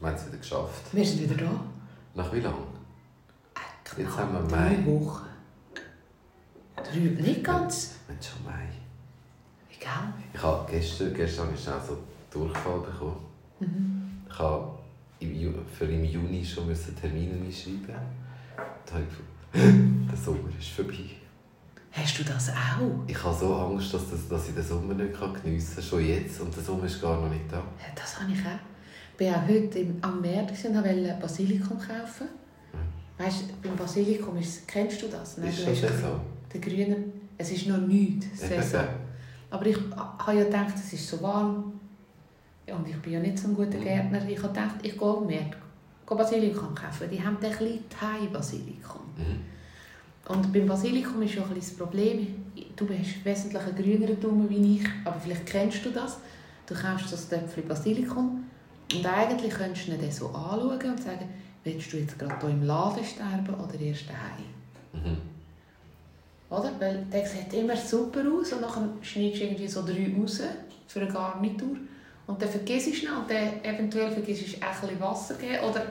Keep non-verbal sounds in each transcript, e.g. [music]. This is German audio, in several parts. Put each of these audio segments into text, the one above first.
Wir haben es wieder geschafft. Wir sind wieder da. Nach wie lang? Äh, Jetzt haben wir drei Mai. Wochen. Drei, nicht ganz. Wir haben schon Mai. Egal. Ich habe gestern, gestern habe ich schnell so Durchfall bekommen. Mhm. Ich habe für im Juni schon müssen Termine einschreiben. Da habe ich gefunden, [gasps] der Sommer ist vorbei. Hast du das auch? Ich habe so Angst, dass, das, dass ich den Sommer nicht geniessen kann. Schon jetzt. Und der Sommer ist gar noch nicht da. Ja, Das habe ich auch. Ich war auch heute im, am Markt und wollte Basilikum kaufen. Weißt du, beim Basilikum ist, kennst du das? Ist du schon hast Saison? Der grüne, es ist noch nichts Saison. [laughs] Aber ich habe ja gedacht, es ist so warm. Ja, Und ich bin ja nicht so ein guter Mhm. Gärtner. Ich habe gedacht, ich gehe am Markt gehe Basilikum kaufen. Die haben ein bisschen Thai-Basilikum. Mhm. Und beim Basilikum ist ja ein das Problem, du hast wesentlich einen grüneren Daumen wie ich, aber vielleicht kennst du das. Du kaufst das Töpfchen Basilikum und eigentlich könntest du ihn dann so anschauen und sagen, willst du jetzt gerade hier im Laden sterben oder erst daheim? Mhm. Oder? Weil der sieht immer super aus und dann schneidest du irgendwie so drei raus für eine Garnitur und dann vergisst du schnell und dann eventuell vergisst du ein bisschen Wasser geben oder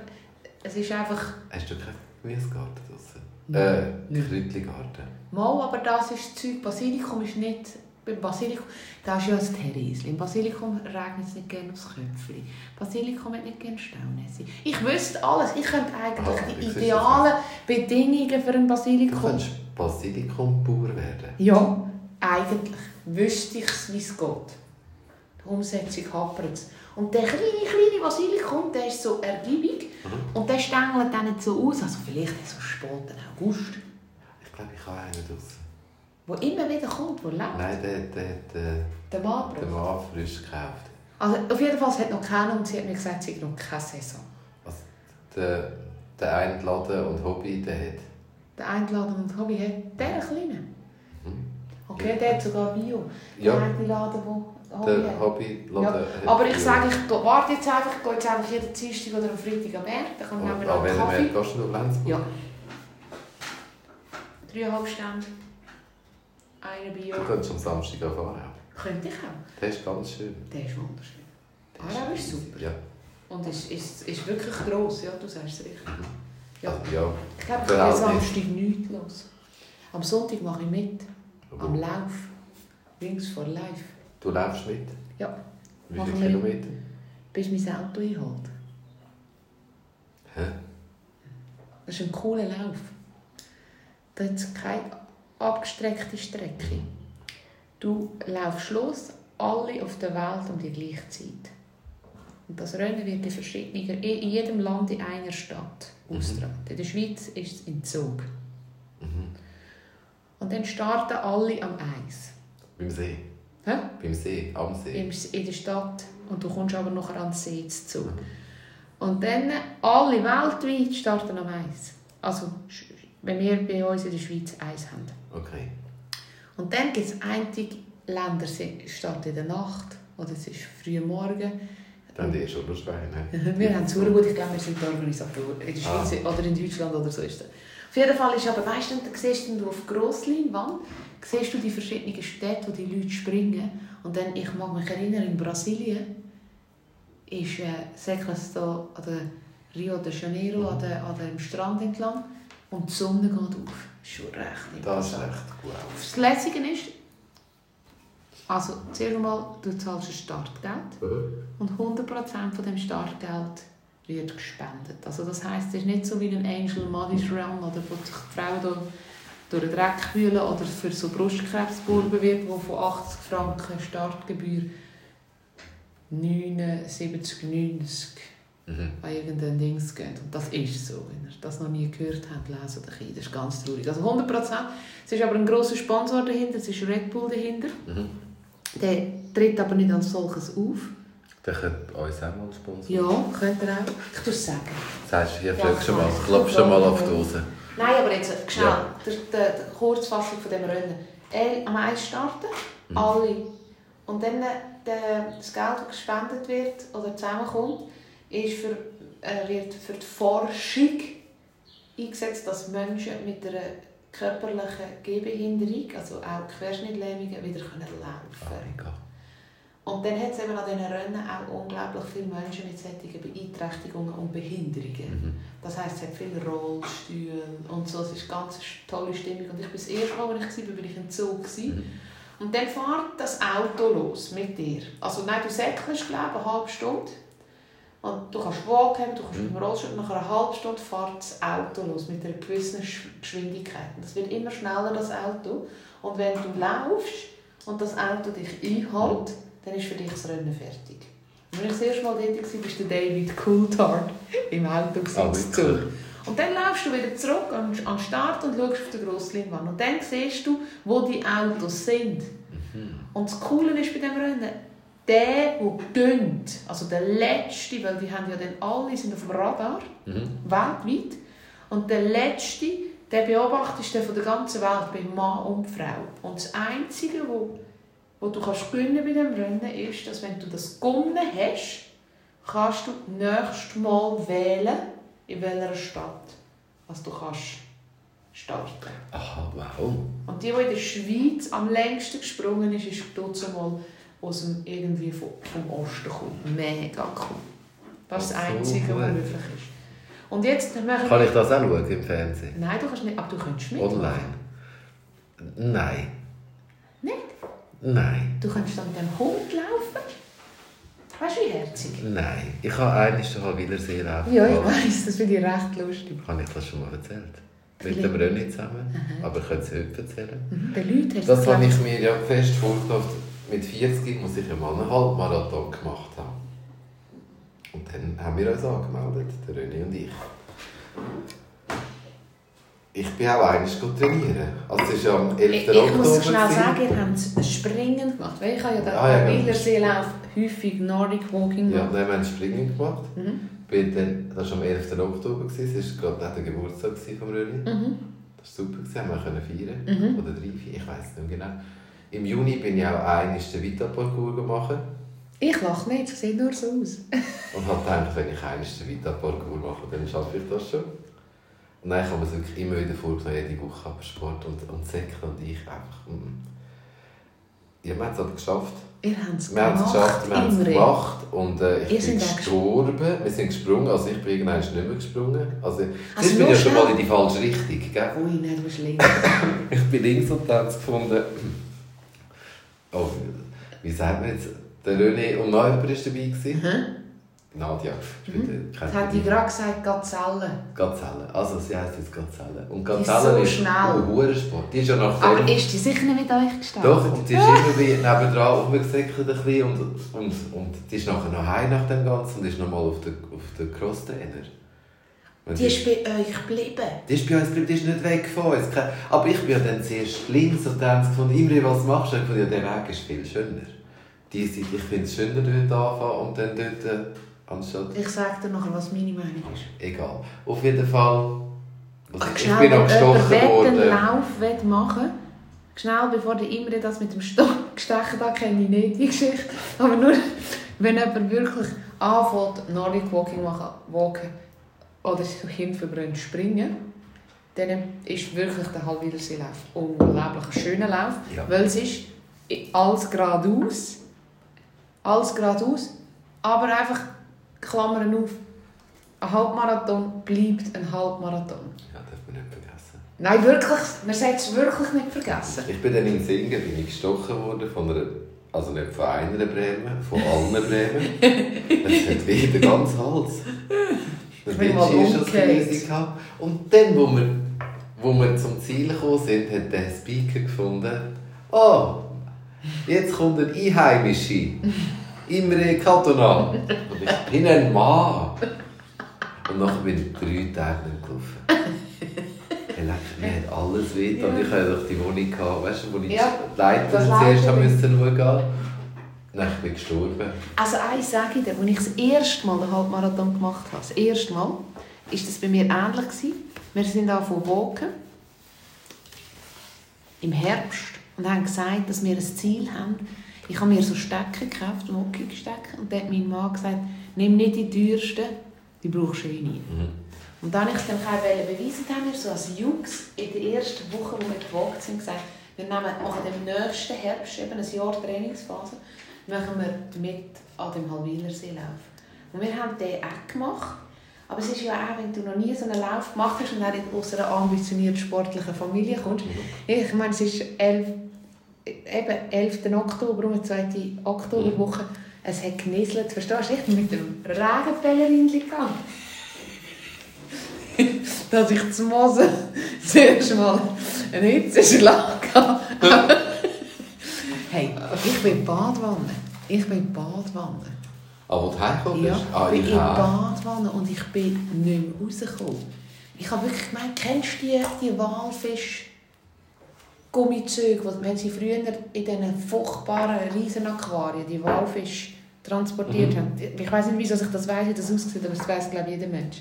es ist einfach Hast du keinen Gemüsegarten draussen? Nein. Äh, Kräutligarten. Mal, aber das ist das Zeug. Basilikum ist nicht... Beim Basilikum, das ist ja ein Theresli. Im Basilikum regnet es nicht gerne aufs Köpfchen. Basilikum hat nicht gerne Staunässe. Ich wüsste alles. Ich könnte eigentlich Ah, die du idealen Bedingungen für ein Du Basilikum... könntest Basilikumbauer werden. Ja, eigentlich wüsste ich es, wie es geht. Die Umsetzung hapert es. Und der kleine, kleine Basilikum, der ist so ergiebig Mhm. und der stängelt dann nicht so aus. Also vielleicht so späten August. Ich glaube, ich habe einen draussen. Wo immer wieder kommt, wo lebt. Nein, der, der, der, Der Mann der Mann frisch gekauft. Also auf jeden Fall, es hat noch keinen und sie hat mir gesagt, sie hat noch keine Saison. Also, der, der eine Laden und Hobby, der hat. Der Einladen und Hobby hat der kleine. Okay, der hat sogar Bio. Ja. Der eine Laden, der Hobby Der hat. Hobbyladen Ja, aber ich sage, ich warte jetzt einfach, ich gehe jetzt einfach jeden Dienstag oder am Freitag am Markt, dann kann An mir noch einen welchem Kaffee. Markt gehst du Lenzburg? Ja. Dreieinhalb Stände. Eine am Samstag auch fahren. Könnte ich auch. Der ist ganz schön. Der ist wunderschön. Der Aarau ist super. Ja. Und ist, ist, ist wirklich gross, ja, du sagst es richtig. Ja. Also, ja. Ich glaube, ich bin. Samstag nichts los. Am Sonntag mache ich mit. Am Lauf. Wings for Life. Du läufst mit? Ja. Wie viele. Kilometer? Bis mein Auto einholt. Hä? Das ist ein cooler Lauf. Da hat es keine abgestreckte Strecke. Du laufst los, alle auf der Welt um die gleiche Zeit. Und das Rennen wird in, verschiedenen, in jedem Land in einer Stadt Mhm. ausgetragen. In der Schweiz ist es in Zug. Mhm. Und dann starten alle am Eis. Beim See. Hä? Beim See, am See. Im- in der Stadt. Und du kommst aber nachher an den See zu. Mhm. Und dann alle weltweit starten am Eis. Also, wenn wir bei uns in der Schweiz Eis haben. Okay. Und dann gibt es einige Länder, die starten in der Nacht oder es ist früh Morgen. Dann die schon Schweine. [laughs] Wir haben es sehr gut, ich glaube, wir sind die Organisatoren. In der Ah. Schweiz oder in Deutschland oder so ist das. Auf jeden Fall ist aber, weißt du, dann siehst du auf Grossleinwand, siehst du die verschiedenen Städte, wo die Leute springen. Und dann, ich mag mich erinnern, in Brasilien ist äh, Seklas da an der Rio de Janeiro, Mhm. an, der, an dem Strand entlang und die Sonne geht auf. Schon recht Das ist echt gut. Das Lässige ist, also zuerst einmal, du zahlst ein Startgeld. Und 100% von dem Startgeld wird gespendet. Also das heisst, es ist nicht so wie ein Angel Money's Run oder wo sich die Frauen da durch den Dreck wühlen oder für so Brustkrebsburben wird, wo von 80 Franken Startgebühr 79, 90 Mhm. an irgendein Dings geht. Und das ist so. Wenn ihr das noch nie gehört habt, lesen ein Das ist ganz traurig. Also 100%. Es ist aber ein grosser Sponsor dahinter, es ist Red Bull dahinter. Mhm. Der tritt aber nicht als solches auf. Der könnte uns auch mal sponsern. Ja, könnt ihr auch. Ich tue es sagen. Sagst du, hier Ja, du mal, klopfst auf die Hose. Nein, aber jetzt schnell. Ja. Die, Kurzfassung von dem Rennen. Er am Eis starten, Mhm. alle. Und dann äh, der, das Geld, das gespendet wird oder zusammenkommt, ist für, äh, wird für die Forschung eingesetzt, dass Menschen mit einer körperlichen Gehbehinderung, also auch Querschnittlähmungen, wieder können laufen Ah, können. egal. Und dann hat es eben an diesen Rennen auch unglaublich viele Menschen mit solchen Beeinträchtigungen und Behinderungen. Mhm. Das heisst, es hat viele Rollstühle und so. Es ist eine ganz tolle Stimmung. Und ich bin das erste Mal, als ich war, bin ich im Zug. Mhm. Und dann fährt das Auto los mit dir. Also nein, du säckelst, glaube ich, eine halbe Stunde. Und du kannst Wagen haben, du kannst Mhm. mit dem Rollstuhl. Nach einer halben Stunde fährt das Auto los mit einer gewissen Sch- Geschwindigkeit. Und es wird immer schneller, das Auto. Und wenn du laufst und das Auto dich einhält, dann ist für dich das Rennen fertig. Und wenn ich das erste Mal dort war, war der David Coulthard [laughs] im Auto Ah, im wirklich? Zug. Und dann laufst du wieder zurück an den Start und schaust auf den grossen Leinwand. Und dann siehst du, wo die Autos sind. Mhm. Und das Coole ist bei diesem Rennen, der, der gönnt, also der Letzte, weil die haben ja dann alle sind auf dem Radar, Mhm. weltweit, und der Letzte, der beobachtest du von der ganzen Welt, bei Mann und Frau. Und das Einzige, wo, wo du kannst gewinnen bei diesem Rennen, ist, dass wenn du das gewonnen hast, kannst du nächstes Mal wählen, in welcher Stadt was du kannst starten. Aha, wow. Und die, die in der Schweiz am längsten gesprungen ist, ist mal aus dem, irgendwie vom, Osten gekommen. Mega cool. Das ist das Einzige, was möglich ist. Und jetzt machen Kann ich das auch schauen im Fernsehen? Nein, du kannst nicht, aber du könntest mitmachen. Online? Nein. Nicht? Nein. Du könntest dann mit dem Hund laufen. Weißt du, wie herzig? Nein. Ich habe eines den Halwilersee laufen. Ja, ich weiss, das finde ich recht lustig. Habe ich das schon mal erzählt? Mit dem René zusammen. Aber ich könnte es heute erzählen. Mhm. Den Leuten hast Das habe ich mir ja fest vorgenommen. Mit 40 muss ich einen Halbmarathon gemacht haben. Und dann haben wir uns angemeldet, der René und ich. Ich bin auch eines trainieren. Also es ist ja am 11. Ich, ich Oktober. muss schnell gewesen. sagen, ihr habt Springen gemacht. Weil ich habe ja den Ah, ja, genau. Häufig Nordic Walking Ja, gemacht. haben wir ein Springen gemacht. Mhm. Bin dann, das war am 11. Oktober, gewesen. das war gerade der Geburtstag von René. Mhm. Das war super, gewesen. haben wir können feiern Mhm. Oder drei, vier, ich weiß nicht mehr genau. Im Juni bin ich auch eines den Vita-Parcours gemacht. Ich lache nicht, es sieht nur so aus. [laughs] Und habe gedacht, wenn ich eines den Vita-Parcours mache, dann schaffe ich das schon. Und dann haben wir es wirklich immer wieder vorgenommen, jede Woche aber Sport und, und Säcke und ich einfach... Mm. Ja, wir haben es aber geschafft. Ihr habt es Wir haben es geschafft, wir haben es gemacht und äh, ich Ihr bin gestorben. Wir sind gesprungen, also ich bin irgendwann nicht mehr gesprungen. Also, Also ich bin ja schon mal in die falsche Richtung, gell? Ui, nein, du bist links. [laughs] Ich bin links und dann gefunden. Oh, wie sagt man jetzt? Der René und noch jemand war dabei. Gewesen. Nadja. Ich bin Mhm. der- Das hat die gerade gesagt, Gazelle. Gazelle. Also sie heisst jetzt Gazelle. Und Die ist Gazelle so ist schnell. oh, Hurensport. Die ist ja nach Aber ist die sicher nicht mit euch gestartet? Doch, und die ist immer nebendran rumgesäckelt ein bisschen und, und, und die ist nachher noch heim nach dem Ganzen und ist nochmal auf den, auf den Crosstrainer. Die ist bei euch geblieben. die ist bei uns geblieben, die ist nicht weg von uns. Aber ich bin dann zuerst links und dann gefunden, Imre, was machst du? Ich fand, ja, der Weg ist viel schöner. Die Seite, ich finde es schöner, dort anfangen und dann dort, äh, anstatt... Ich sage dir nachher, was meine Meinung ist. Egal. Auf jeden Fall... Also, Ach, ich schnell, bin wenn jemand gestochen worden. einen Lauf machen schnell bevor der Imre das mit dem Stock [laughs] gestechen hat, kenne ich nicht die Geschichte. Aber nur, wenn jemand wirklich anfängt, Nordic Walking machen, walken oder so hinverbrennt springen, dann ist wirklich der Halbwiederseelauf unglaublich ein schöner Lauf, Ja. weil es ist alles geradeaus, alles geradeaus, aber einfach Klammern auf, ein Halbmarathon bleibt ein Halbmarathon. Ja, darf man nicht vergessen. Nein, wirklich, man sollte es wirklich nicht vergessen. Ich bin dann im Singen bin ich gestochen worden von einer, also nicht von einer Bremen, von allen Bremen. [laughs] Es hat weh den ganzen Hals. Der Vinci ist das gewesen gehabt. Und dann, wo wir, wo wir zum Ziel gekommen sind, hat der Speaker gefunden, oh, jetzt kommt ein Einheimische. Imre Katona. Und ich bin ein Mann. Und nachher bin ich drei Tage nicht gelaufen. Mir hat alles weh. Und ich hatte doch die Wohnung, gehabt, weißt du, wo ich Ja, die Leiter zuerst schauen. Nein, ich bin gestorben. Also eins sage ich dir, als ich das erste Mal den Halbmarathon gemacht habe, das erste Mal, war das bei mir ähnlich. Gewesen. Wir sind von Woken im Herbst und haben gesagt, dass wir ein Ziel haben. Ich habe mir so Stecken gekauft, Walking-Stecken, und dann hat mein Mann gesagt, nimm nicht die teuersten, die brauchst du eh nie. Mhm. Und dann wollte ich es dann auch beweisen, dann haben wir so als Jungs in der ersten Woche, wo wir gewogt sind, gesagt, wir nehmen, machen im nächsten Herbst eben ein Jahr Trainingsphase, machen wir mit an dem Halwilersee Lauf. Und wir haben den auch gemacht. Aber es ist ja auch, wenn du noch nie so einen Lauf gemacht hast und nicht aus einer ambitionierten sportlichen Familie kommst. Ich meine, es ist 11, eben 11. Oktober, um die zweite Oktoberwoche. Es hat genieselt, verstehst du? Ich bin mit dem Regenpellerin gegangen. [laughs] dass ich zu Mose [laughs] zuerst mal einen Hitzeschlag hatte. Hey, ich bin in Badwanne. Ich bin in Badwanne. Ah, wo du hergekommen Ja, ah, ich bin in. Badwanne und ich bin nicht mehr rausgekommen. Ich habe wirklich gemeint, kennst du die, die Walfisch... Gummizüge, die wenn sie früher in diesen furchtbaren Riesenaquarien die Walfisch transportiert Mhm. haben. Ich weiß nicht, wieso ich das weiß, wie das aussieht, aber das weiß glaube ich jeder Mensch.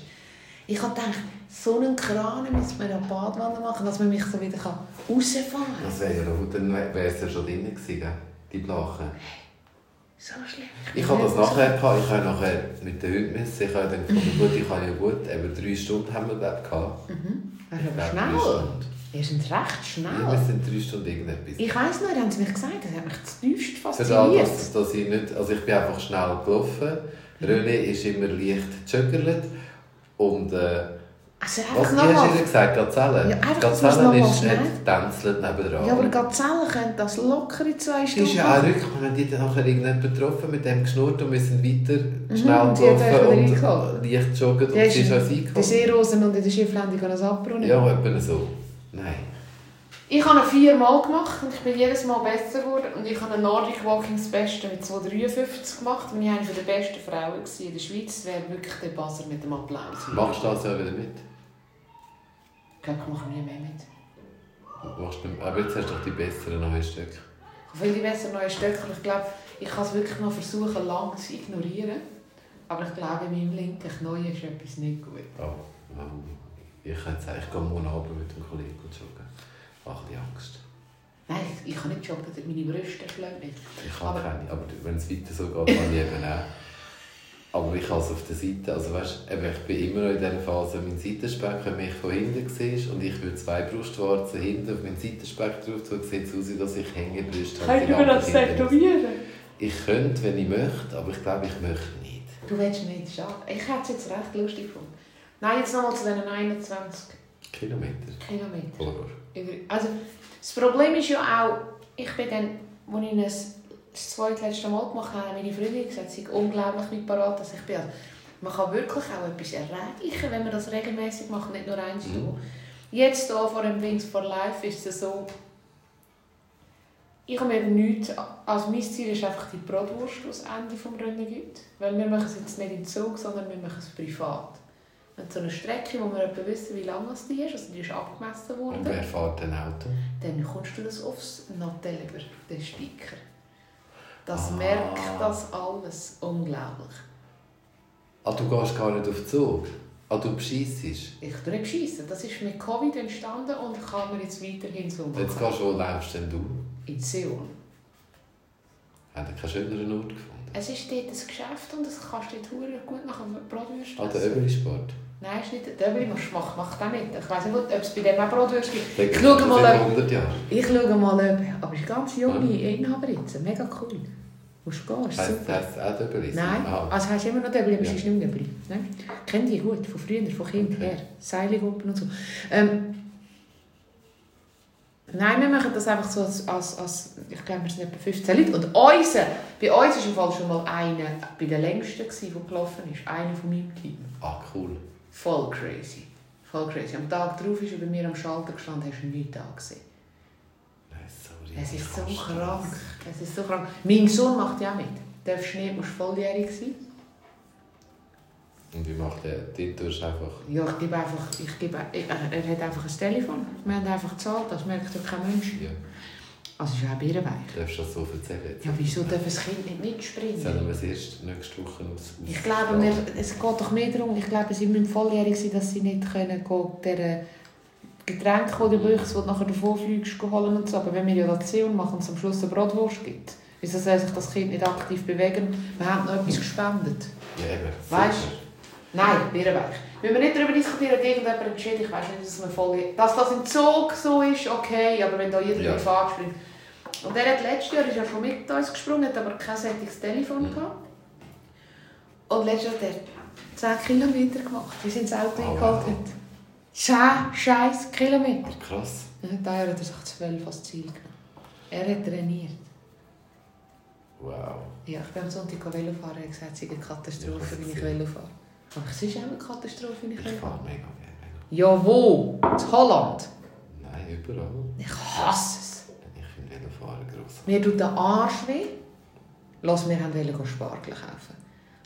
Ich habe gedacht, so einen Kran müssen wir eine Badwanne machen, dass man mich so wieder rausfahren kann. Das wäre ja gut, dann wäre es ja schon drin gewesen, die Blachen. So schlimm. Ich habe das nachher gehabt, ich habe nachher mit den Hunden müssen, ich habe dann gefunden, [laughs] gut, ich habe ja gut, eben drei Stunden haben wir ich gehabt. Mhm. Das ist aber schnell. Ihr seid recht Ja, wir schnell. sind drei Stunden irgendetwas. Ich weiss noch, haben sie mich gesagt, das hat mich zutiefst Für das, fasziniert. dass, ich nicht, also ich bin einfach schnell gelaufen. René ist immer leicht gejuggelt. Und äh, Also was hast du gesagt? Gazelle? Ja, Gazelle ist schnell- nicht tänzelt nebendran. Ja, aber Gazellen können das locker in zwei Die Stunden ist ja auch rück, wir haben die dann nachher irgendjemand getroffen, mit dem geschnurrt und wir sind weiter schnell euch gelaufen wieder und leicht joggen und Die sie ist ist uns Die eingekommen. Seerosen und in der Schifflandung an das Abbrunnen. Ja, etwa so. Nein. Ich habe viermal gemacht und ich bin jedes Mal besser geworden. Und ich habe einen Nordic Walking das Beste mit 2,53 gemacht. Und ich war eine der besten Frauen in der Schweiz. Das wäre wirklich der Buzzer mit dem Applaus. Machst du das ja wieder mit? Ich glaube, ich mache nie mehr mit. Aber jetzt hast du doch die besseren neuen Stücke. Ich will die besser neue Stöcke. Ich glaube, ich kann es wirklich noch versuchen, lang zu ignorieren. Aber ich glaube, in meinem linken Knie ist etwas nicht gut. Oh, ähm, ich könnte sagen, ich gehe morgen Abend mit dem Kollegen joggen. Ich habe ein bisschen Angst. Nein, ich, ich kann nicht joggen, meine Brüste schlagen nicht. Ich habe Aber- keine, aber wenn es weiter so geht, kann ich eben auch. Aber ich habe es auf der Seite, also weißt, eben, ich bin immer noch in dieser Phase, mein Seitenspeck, wenn mich von hinten siehst und ich würde zwei Brustwarzen hinten auf meinen Seitenspeck drauf tun, sieht es aus, dass ich Hängebrüste habe. die Lampe hinten. tätowieren? Ich könnte, wenn ich möchte, aber ich glaube, ich möchte nicht. Du willst nicht, schade. Ich hätte es jetzt recht lustig gefunden. Nein, jetzt nochmal zu diesen 21 Kilometer. Kilometern. Horror. Also, das Problem ist ja auch, ich bin dann, als ich es das zweitletzte Mal gemacht habe, haben meine Freundin gesagt, sie unglaublich wie parat, dass ich bin. Also, man kann wirklich auch etwas erreichen, wenn man das regelmäßig macht, nicht nur eins Mhm. Jetzt hier vor dem Wings for Life ist es so, ich habe mir nichts, also mein Ziel ist einfach die Bratwurst, die es Ende des Rennen gibt. Weil wir machen es jetzt nicht im Zug, sondern wir machen es privat. Und so eine Strecke, wo wir etwa wissen, wie lang es die ist, also die ist abgemessen worden. Und wer fährt ein Auto? Dann kommst du das aufs über den Sticker. Das Ah. merkt das alles unglaublich. Ah, du gehst gar nicht auf den Zug? Ah, du bescheissest? Ich tue nicht beschissen. Das ist mit Covid entstanden und kann man jetzt weiterhin so machen. Jetzt gehst du, wo läufst denn du? In Seoul. Hat er keinen schöneren Ort gefunden? Es ist dort ein Geschäft und das kannst du dort gut nach dem Bratwürst Ah, der essen. Öbeli-Sport. Nein, ist nicht der Döbeli, mach, mach, mach den mit. Ich weiss nicht, ob es bei dem auch Bratwürst gibt. Der Ich schaue mal, ob- 100 Jahren. Ich schaue mal, ob... Aber es ist eine ganz junge Inhaberin. Mega cool. Musst gehen, ist Heisst, super. heisst es auch Öbeli? Nein, Ah. also heißt immer noch Döbli, aber Ja. ist nicht mehr Döbli. Nein? Ich kenne die gut, von früher, von Kind Okay. her. Seilgruppen und so. Ähm, nein, wir machen das einfach so als, als, als ich glaube, wir sind etwa 15 Leute. Und unser, bei uns war im Fall schon mal einer bei den längsten, gewesen, der gelaufen ist. Einer von meinem Team. ah, cool. Voll crazy. Voll crazy. Am Tag darauf ist er bei mir am Schalter gestanden, hast du ihn nicht da gesehen. Es ist so krank. Es ist so krank. Mein Sohn macht ja auch mit. Darfst nicht, musst volljährig sein. Und wie macht der? Den tust du einfach... Ja, ich gebe einfach, ich gebe, er hat einfach ein Telefon. Wir haben einfach gezahlt, das merkt ja kein Mensch. Ja. Also ist auch birrenweich. Darfst du das so erzählen? Ja, wieso darf das Kind nicht mitspringen? Sollen wir es erst nächste Woche aus... Ich glaube, wir, es geht doch mehr darum, ich glaube, sie müssen volljährig sein, dass sie nicht können gehen, der Getränk oder Büchse, die du nachher davor fliegst, holen und so. Aber wenn wir ja das und machen und es am Schluss eine Bratwurst gibt, wieso soll sich das Kind nicht aktiv bewegen? Wir haben noch etwas gespendet. Ja, eben. Weißt super. Nein, birrenweich. Wenn wir nicht darüber diskutieren, hat irgendjemand entschieden, ich weiß nicht, dass man voll... Dass das im Zug so ist, okay, aber wenn da jeder Ja. privat springt... Und er hat letztes Jahr ist er schon mit uns gesprungen, hat aber kein solches Telefon Mhm. gehabt. Und letztes Jahr hat er 10 Kilometer gemacht, bis er ins Auto Oh, eingeholt wow. hat. 10 scheiß Kilometer. Krass. Ja, da hat er sich 12 als Ziel genommen. Er hat trainiert. Wow. Ja, ich bin am Sonntag Velo fahren. Hat gesagt, es sei eine Katastrophe, Ja, wenn ich. Velo fahre. Aber es ist auch eine Katastrophe, wenn ich Ich Velo fahre fahre. mega gerne. Ja, wo? In Holland. Nein, überall. Ich hasse finde Velofahren gross. Mir tut der Arsch weh. Lass, wir wollten Spargel kaufen.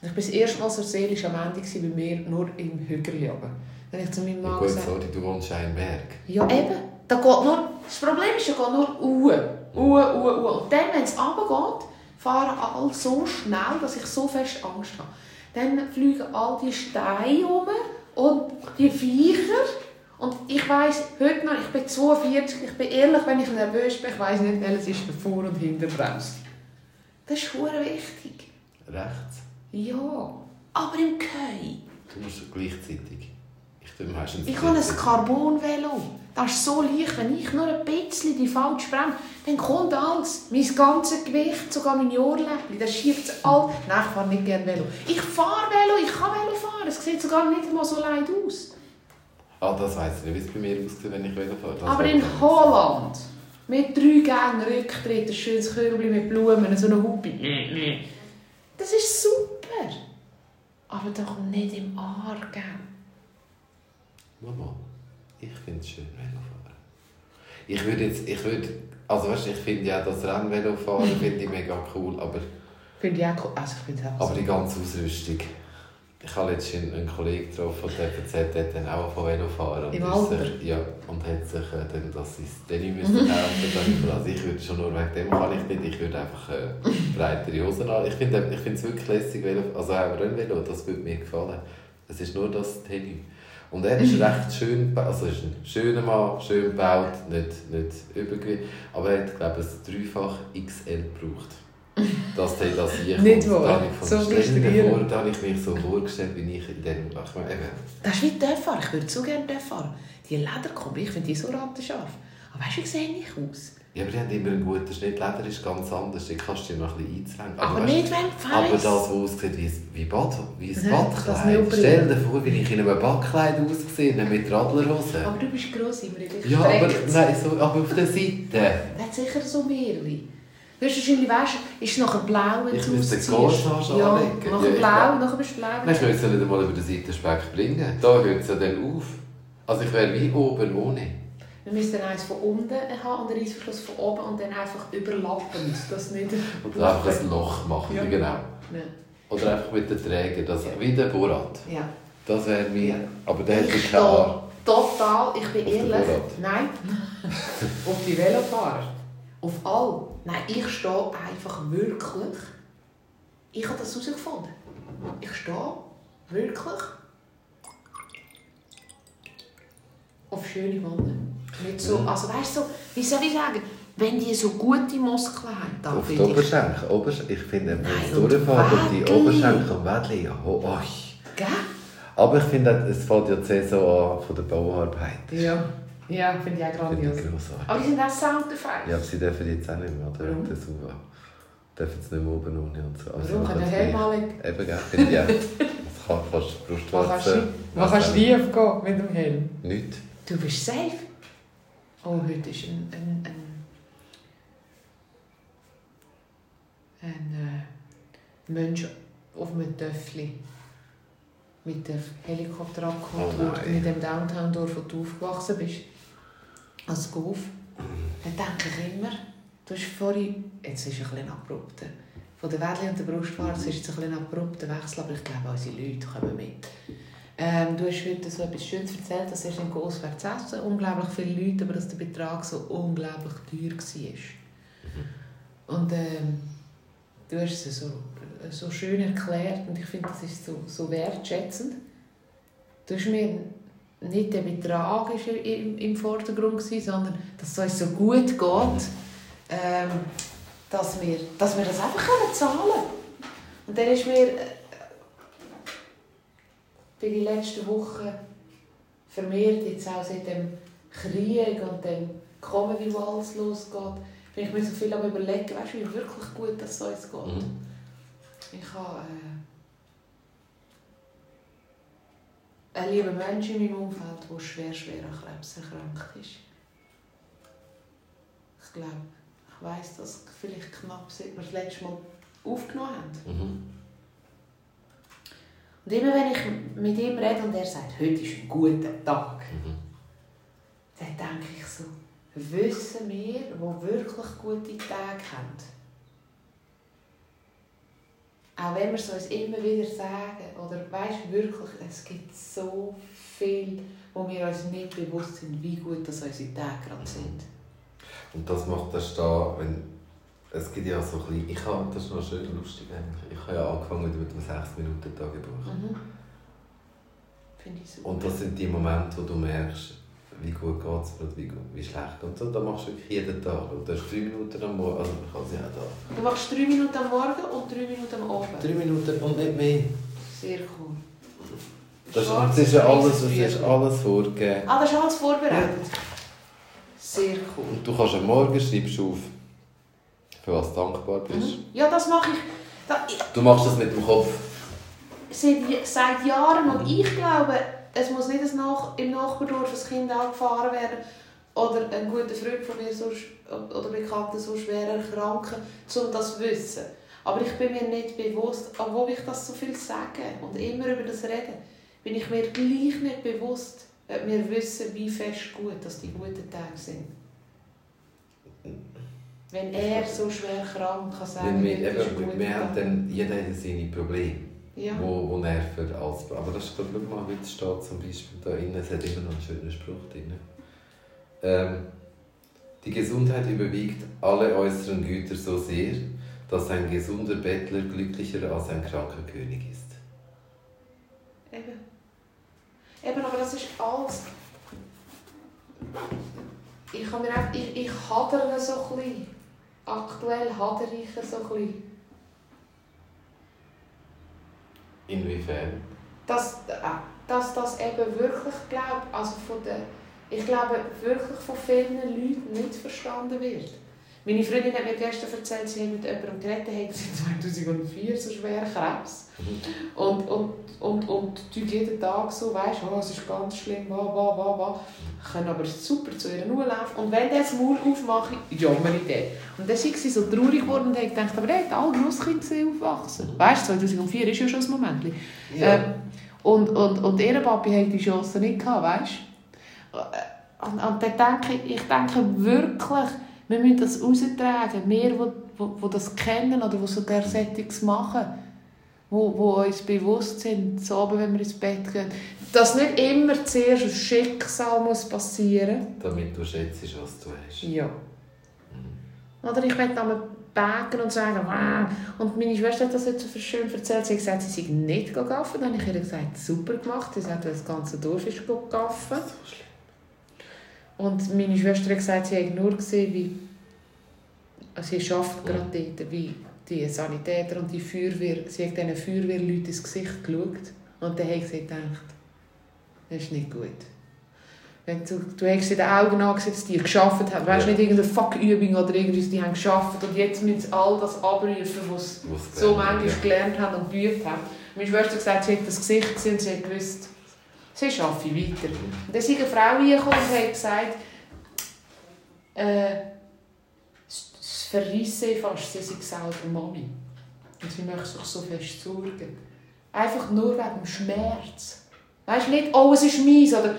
Und ich war das erste Mal so seelisch am Ende bei mir nur im Hügel oben. Dann habe ich zu meinem Ja, Mann gut, gesagt, sorry, du wohnst ja in Berg. ja eben, da geht nur, das Problem ist, da geht nur Uhr. Uhr, Uhr, Uhr. Und dann, wenn es runtergeht, fahren alle so schnell, dass ich so fest Angst habe. Dann fliegen all die Steine um und die Viecher. Und ich weiss heute noch, ich bin 42, ich bin ehrlich, wenn ich nervös bin, ich weiss nicht, welches ist der Vor- und Hinterbremse. Das ist hure wichtig. Rechts. Ja, aber im Kei. Du musst gleichzeitig. Ich tue meistens... Ich habe ein Carbon-Velo. Das ist so leicht, wenn ich nur ein bisschen die falsche Bremse, dann kommt alles. Mein ganzes Gewicht, sogar meine Ohrläppchen, das schiebt es all. Nein, ich fahre nicht gerne Velo. Ich fahre Velo, ich kann Velo fahren. Es sieht sogar nicht mal so leid aus. Ah, das weiss ich nicht, wie es bei mir aussieht, wenn ich Velo fahre. Das Aber in. Holland, mit drei Gängen Rücktritt, ein schönes Körbchen mit Blumen, so eine Hupi. Das ist super. Aber doch nicht im Aargau. Mama, ich finde es schön, Velofahren. Ich würde jetzt, ich würde, also weißt, du, ich finde ja das Rennvelofahren finde ich mega cool, aber, Finde ich auch cool. Also ich finde es einfach aber die ganze Ausrüstung. Ich habe letztens einen Kollegen getroffen, der erzählt, der hat dann auch von Velofahren. und Im Alter? Sich, ja, und hat sich äh, dann, dass sie es Denim müssen müssen. Also ich würde schon nur wegen dem kann ich nicht, ich würde einfach äh, breitere Hosen an. Ich finde ich es wirklich lässig, Velo, also auch Rennvelo, das würde mir gefallen. Es ist nur das Denim. Und er ist recht schön, also ist ein schöner Mann, schön gebaut, nicht, nicht übergewichtig, aber er hat, glaube ich, ein dreifach XL gebraucht. Das hat das hier Nicht kommt. Wahr? So frustrierend. da habe ich mich so vorgestellt, wie ich in dem, ich meine, eben, Das ist wie Töpffahren. Ich würde so gerne Töpffahren. Die Lederkombi, ich finde die so rattenscharf. Aber weißt du, wie sehe ich aus? Ja, aber die haben immer einen guten Schnitt. Leder ist ganz anders, da kannst du dir noch ein bisschen einzwängen. Aber, weißt, nicht, wenn du Aber das, was aussieht wie, wie, Bad, wie ein Mhm, das Badkleid. Stell dir vor, wie ich in einem Badkleid ausgesehen mit Radlerhosen. Aber du bist gross, immer Ja, aber, nein, so, aber auf der Seite. Der hat sicher so mehrere. Du hast wahrscheinlich, weißt, ist nachher blau, wenn Ich du müsste ausziehst. den Corsage Ja, anlegen. nachher Ja, ich blau, nachher bist du blau. Nein, ich will es ja nicht einmal über den Seitenspeck bringen. Da hört es ja dann auf. Also ich wäre wie oben ohne. Wir müssen eins von unten haben und einen Reissverschluss von oben und dann einfach überlappend, dass nicht... [laughs] Und dann einfach ein Loch machen, Ja. genau. Ja. Oder einfach mit den Träger, das, wie der Borat. ja. Das wäre mir... Ja. Aber der Ich ja keine total, ich bin den ehrlich, nein, [laughs] auf die Velofahrer, auf all. Nein, ich stehe einfach wirklich, ich habe das herausgefunden. Ich stehe wirklich auf schöne Mann. Nicht so, also weißt du, so, wie soll ich sagen, wenn die so gute Muskeln haben, dann Auf die Oberschenkel. Obers ich finde, wenn es und durchfährt auf die. Oberschenkel und Wädli, oh, oh. gell? Aber ich finde, es fällt ja die Saison an von der Bauarbeit. Ja, ja finde ich auch grandios. ich. Aber die sind auch soundeffeich. Ja, aber sie dürfen jetzt auch nicht mehr? Warum? Das Uwe. Dürfen jetzt nicht mehr oben ohne und so. Also Warum? Kann der machen Helm sie- anlegen? Eben, gell? Finde ich auch. Das kann fast Brustwarzen. schief gehen mit dem Helm? Nicht. Du bist safe. Oh, heute ist ein, ein, ein, ein äh, Mensch auf einem Töffli mit der Helikopter abgeholt Oh mit dem Downtown-Dorf, wo du aufgewachsen bist. Als Golf. Dann denke ich immer, du hast vorhin, jetzt ist es ein bisschen abrupt, von der Wädli und der Brustwarze ist jetzt ein bisschen abrupter Wechsel, aber ich glaube, unsere Leute kommen mit. Ähm, du hast heute so etwas Schönes erzählt, dass erst in Grosswert zu essen, unglaublich viele Leute, aber dass der Betrag so unglaublich teuer war. Und ähm, du hast es so, so schön erklärt und ich finde, das ist so, so wertschätzend. Du hast mir nicht der Betrag ist im, im Vordergrund gewesen, sondern dass es uns so gut geht, ähm, dass, wir, dass wir das einfach können zahlen können. Und dann ist mir äh, für die letzten Wochen vermehrt, jetzt auch seit dem Krieg und dem Comedy, wo alles losgeht, Wenn ich mir so viel am überlegen, weißt wie wirklich gut das uns geht. Mhm. Ich habe äh, einen lieben Menschen in meinem Umfeld, der schwer, schwer an Krebs erkrankt ist. Ich glaube, ich weiss, dass vielleicht knapp seit wir das letzte Mal aufgenommen haben. Mhm. Und immer wenn ich mit ihm rede und er sagt, heute ist ein guter Tag, Mhm. dann denke ich so, wissen wir, die wirklich gute Tage haben? Auch wenn wir es uns immer wieder sagen, oder weißt wirklich, es gibt so viel, wo wir uns nicht bewusst sind, wie gut das unsere Tage gerade sind. Und das macht das da, wenn es gibt ja so ein bisschen, ich habe, das ist noch schön lustig eigentlich, ich habe ja angefangen mit dem 6-Minuten-Tagebuch. Mhm. Finde ich super. Und das sind die Momente, wo du merkst, wie gut geht es oder wie, gut- wie schlecht. Und so, da machst du wirklich jeden Tag. Und du hast drei Minuten am Morgen, also ich kann sie auch da. Du machst drei Minuten am Morgen und drei Minuten am Abend. Drei Minuten und nicht mehr. Sehr cool. Das, das ist ja alles, das ist alles vorgegeben. Ah, das ist alles vorbereitet? Sehr cool. Und du kannst am Morgen schreibst du auf, für was du dankbar bist. Mhm. Ja, das mache ich. Da, ich Du machst das mit dem Kopf. seit, seit Jahren und ich glaube, es muss nicht ein Nach im Nachbardorf ein Kind angefahren werden oder ein guter Freund von mir sonst, oder Bekannter so schwer erkranken, um das zu wissen. Aber ich bin mir nicht bewusst, obwohl ich das so viel sage und immer über das rede, bin ich mir gleich nicht bewusst, ob wir wissen, wie fest gut dass die guten Tage sind. Wenn er so schwer krank kann sagen, Wenn wir, das eben, wir haben dann, jeder hat seine Probleme, Ja. wo, wo nerven als... Aber das ist, glaube ich, mal, wie es steht zum Beispiel da innen, es hat immer noch einen schönen Spruch drin. Ähm, die Gesundheit überwiegt alle äußeren Güter so sehr, dass ein gesunder Bettler glücklicher als ein kranker König ist. Eben. Eben, aber das ist alles. Ich, habe mir auch, ich, ich hadere so ein bisschen. Aktuell hadere ich so ein bisschen. Inwiefern? Dass, äh, dass das eben wirklich, glaube also von der, ich glaube wirklich von vielen Leuten nicht verstanden wird. Meine Freundin hat mir gestern erzählt, sie hat mit jemandem geredet, hat seit 2004 so schwer Krebs. Und, und, und, und die jeden Tag so, weißt du, oh, es ist ganz schlimm, wa, wa, wa, wa. Können aber super zu ihr laufen. Und wenn der das Maul aufmache, jammer ich den. Und dann sind sie so traurig geworden und haben gedacht, aber der hat alle Grosskinder aufwachsen. Weißt du, 2004 ist ja schon ein Moment. Ähm, und, und, und ihr Papi hat die Chance nicht gehabt, weißt du? Und, und dann denke ich, ich denke wirklich, wir müssen das raustragen. Wir, die, die, die das kennen oder die sogar Settings machen, wo, wo uns bewusst sind, so oben, wenn wir ins Bett gehen, dass nicht immer zuerst ein Schicksal muss passieren muss. Damit du schätzt, was du hast. Ja. Oder ich möchte einmal backen und sagen, wow. Und meine Schwester hat das jetzt so schön erzählt. Sie hat gesagt, sie sei nicht gegaffen. Dann habe ich ihr gesagt, super gemacht. Sie hat das ganze Dorf ist gegaffen. So schlimm. Und meine Schwester hat gesagt, sie hat nur gesehen, wie also sie arbeitet gerade dort, wie die Sanitäter und die Feuerwehr, sie hat diesen Feuerwehrleuten ins Gesicht geschaut und dann hat sie gedacht, das ist nicht gut. Wenn du, du hast in den Augen dass die geschafft haben. Weißt du, Ja. nicht irgendeine Fuck-Übung oder irgendwas, die haben geschafft und jetzt müssen sie all das abrufen, was sie so manchmal ja. gelernt haben und geübt haben. Meine Schwester gesagt, sie hat das Gesicht gesehen und sie hat gewusst, sie ich weiter. Und dann ist eine Frau reingekommen und hat gesagt, äh, es verreisse fast, sie sei selber Mami. Und sie möchte sich so fest sorgen. Einfach nur wegen dem Schmerz. Weißt du nicht, oh, es ist meins oder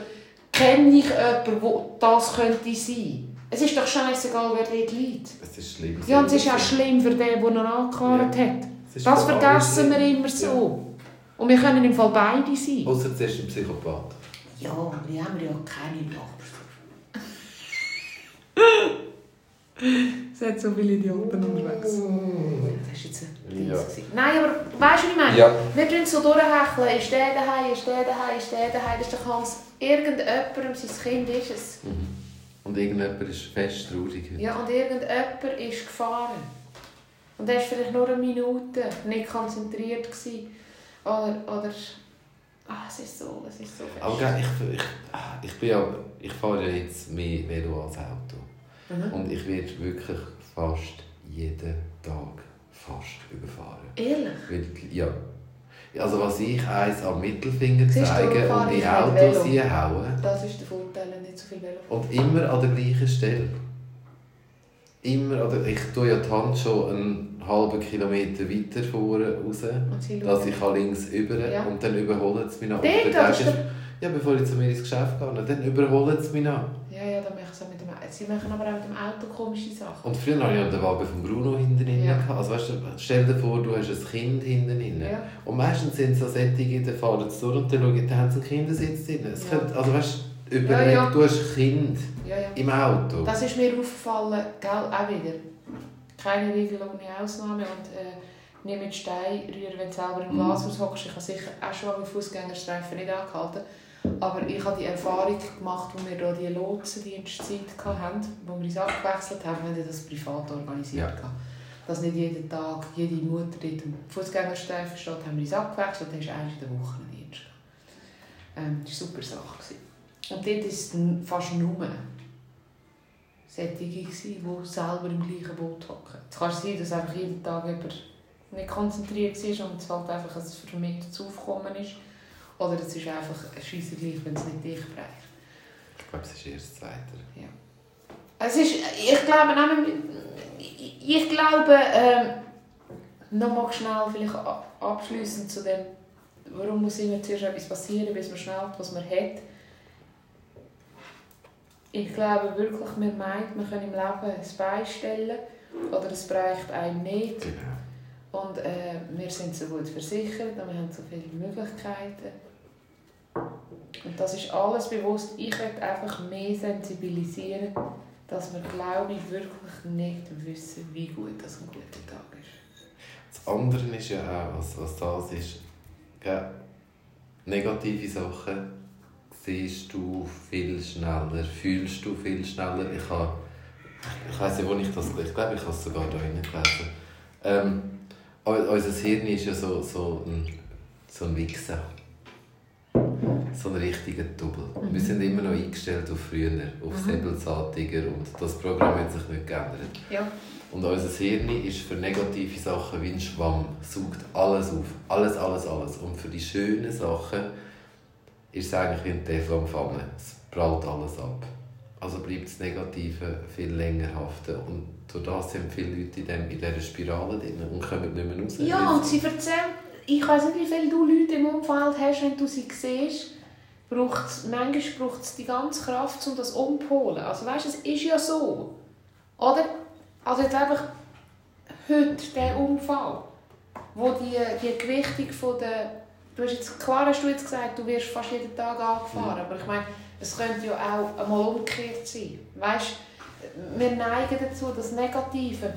kenne ich jemanden, wo das könnte sein. Es ist doch scheißegal, wer dort liegt. Es ist schlimm. Ja, und es ist auch schlimm für den, der ihn angekarrt hat. Es ist Das vergessen wir immer so. Und wir können im Fall beide sein. Ja. Außer zuerst ein Psychopath. Ja, aber die haben wir ja keine Nachbarschaft. [laughs] es hat so viele Idioten unterwegs. Das ist jetzt ein Ja. Nein, aber weißt du, was ich meine? Ja. Wir tun so durchhecheln. Ist der daheim, ist der daheim, ist der daheim. Das ist doch ganz... Irgendjemandem, sein Kind ist es. Und irgendjemand ist fest traurig. heute. Ja, und irgendjemand ist gefahren. Und er war vielleicht nur eine Minute nicht konzentriert. Gewesen. Oder... oder ah, es ist so, es ist so fest. Aber ich, ich, ich, bin ja, ich fahre ja jetzt mehr Velo als Auto. Mhm. Und ich werde wirklich fast jeden Tag fast überfahren. Ehrlich? Weil, ja. Also was ich eins am Mittelfinger zeige und in Autos Velo. hinhauen Das ist der Vorteil, nicht so viel Velo. und immer an der gleichen Stelle. Immer, oder ich tue ja die Hand schon einen halben Kilometer weiter vorne raus, dass ich links über Ja. und dann überholen sie mich noch. Dort, ja, bevor ich zu mir ins Geschäft gehe, dann überholen sie mich noch. Ja, ja, dann machen sie machen aber auch mit dem Auto komische Sachen. Und früher hatte ich den Wagen von Bruno hinten drin. Ja. Also weißt du, stell dir vor, du hast ein Kind hinten drin. Ja. Und meistens sind es so Sättige, die fahren zu durch und dann schauen, da haben sie einen Kindersitz drin. Es Ja. könnte, also weißt du, überleg, Ja, ja. du hast ein Kind im Auto. Das ist mir aufgefallen, gell, auch wieder. Keine Regel ohne Ausnahme und äh, nicht mit Stein rühren, wenn du selber im Glashaus hockst. Ich habe sicher auch schon am Fußgängerstreifen nicht angehalten. Aber ich habe die Erfahrung gemacht, als wir hier die Lotsendienstzeit hatten, wo wir uns abgewechselt haben, wir haben das privat organisiert. Ja. Dass nicht jeden Tag jede Mutter dort am Fußgängerstreifen steht, haben wir uns abgewechselt, dann ist eigentlich in der Woche ein Dienst. Ähm, das war eine super Sache. gewesen. Und dort ist es fast nur solche, die selber im gleichen Boot hocken. Es kann sein, dass einfach jeden Tag jemand nicht konzentriert war und es halt einfach ein vermehrtes Aufkommen ist. Oder es ist einfach ein Scheisser gleich, wenn es nicht dich bereicht. Ich glaube, es ist erst das Zweite. Es ist, ich glaube, ich, glaube, ähm, nochmal schnell vielleicht a- abschliessend zu dem, warum muss immer zuerst etwas passieren, bis man schnell was man hat. Ich glaube wirklich, man meint, man kann im Leben ein Bein stellen oder es reicht einem nicht. Genau. Und äh, wir sind so gut versichert und wir haben so viele Möglichkeiten. Und das ist alles bewusst. Ich möchte einfach mehr sensibilisieren, dass wir, glaube ich, wirklich nicht wissen, wie gut das ein guter Tag ist. Das andere ist ja auch, was, was das ist, gell? negative Sachen siehst du viel schneller, fühlst du viel schneller. Ich, habe, ich weiss nicht, wo ich das ich glaube, ich habe es sogar da gelesen. Ähm, unser Hirn ist ja so, so ein, so ein Wichser. So ein richtiger Double. Wir sind immer noch eingestellt auf früher, auf Mhm. Säbelzahntiger und das Programm hat sich nicht geändert. Ja. Und unser Hirn ist für negative Sachen wie ein Schwamm, saugt alles auf. Alles, alles, alles. Und für die schönen Sachen ist es eigentlich wie ein Teflonpfanne. Es prallt alles ab. Also bleibt das Negative viel länger haften. Und durch das sind viele Leute in, dem, in dieser Spirale drin und kommen nicht mehr raus. Ja, und sie erzählen, ich weiß nicht, wie viele du Leute im Umfeld hast, wenn du sie siehst, braucht's, manchmal braucht es die ganze Kraft, um das umzuholen. Also weißt, es ist ja so. Oder? Also jetzt einfach heute der Unfall, wo die, die Gewichtung von der... Du hast jetzt, klar hast du jetzt gesagt, du wirst fast jeden Tag angefahren, aber ich meine, es könnte ja auch einmal umgekehrt sein. Weißt, wir neigen dazu, das Negative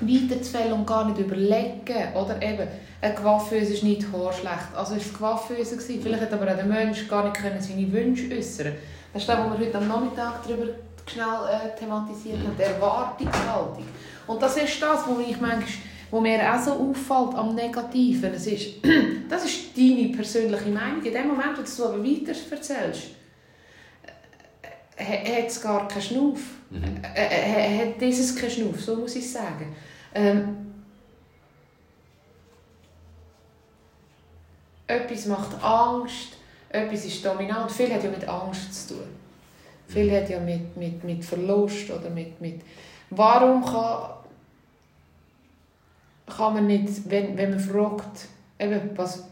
weiterzufällen und gar nicht überlegen. Oder eben, ein Coiffeuse ist nicht haarschlecht. Also ist es Coiffeuse gewesen. Vielleicht hat aber auch der Mensch gar nicht seine Wünsche äußern Das ist das, was wir heute am Nachmittag darüber schnell äh, thematisiert haben, die Erwartungshaltung. Und das ist das, wo ich manchmal wo mir auch so auffällt am Negativen. Es ist, [clears throat] das ist deine persönliche Meinung. In dem Moment, wo du es aber weiter erzählst, äh, hat es gar keinen Schnuff. Mhm. Äh, äh, hat dieses keinen Schnuff, so muss ich sagen. Ähm, etwas macht Angst, etwas ist dominant. Viel hat ja mit Angst zu tun. Viel hat ja mit, mit, mit Verlust oder mit, mit... Warum kann, kann man nicht, wenn, wenn man fragt, eben, was...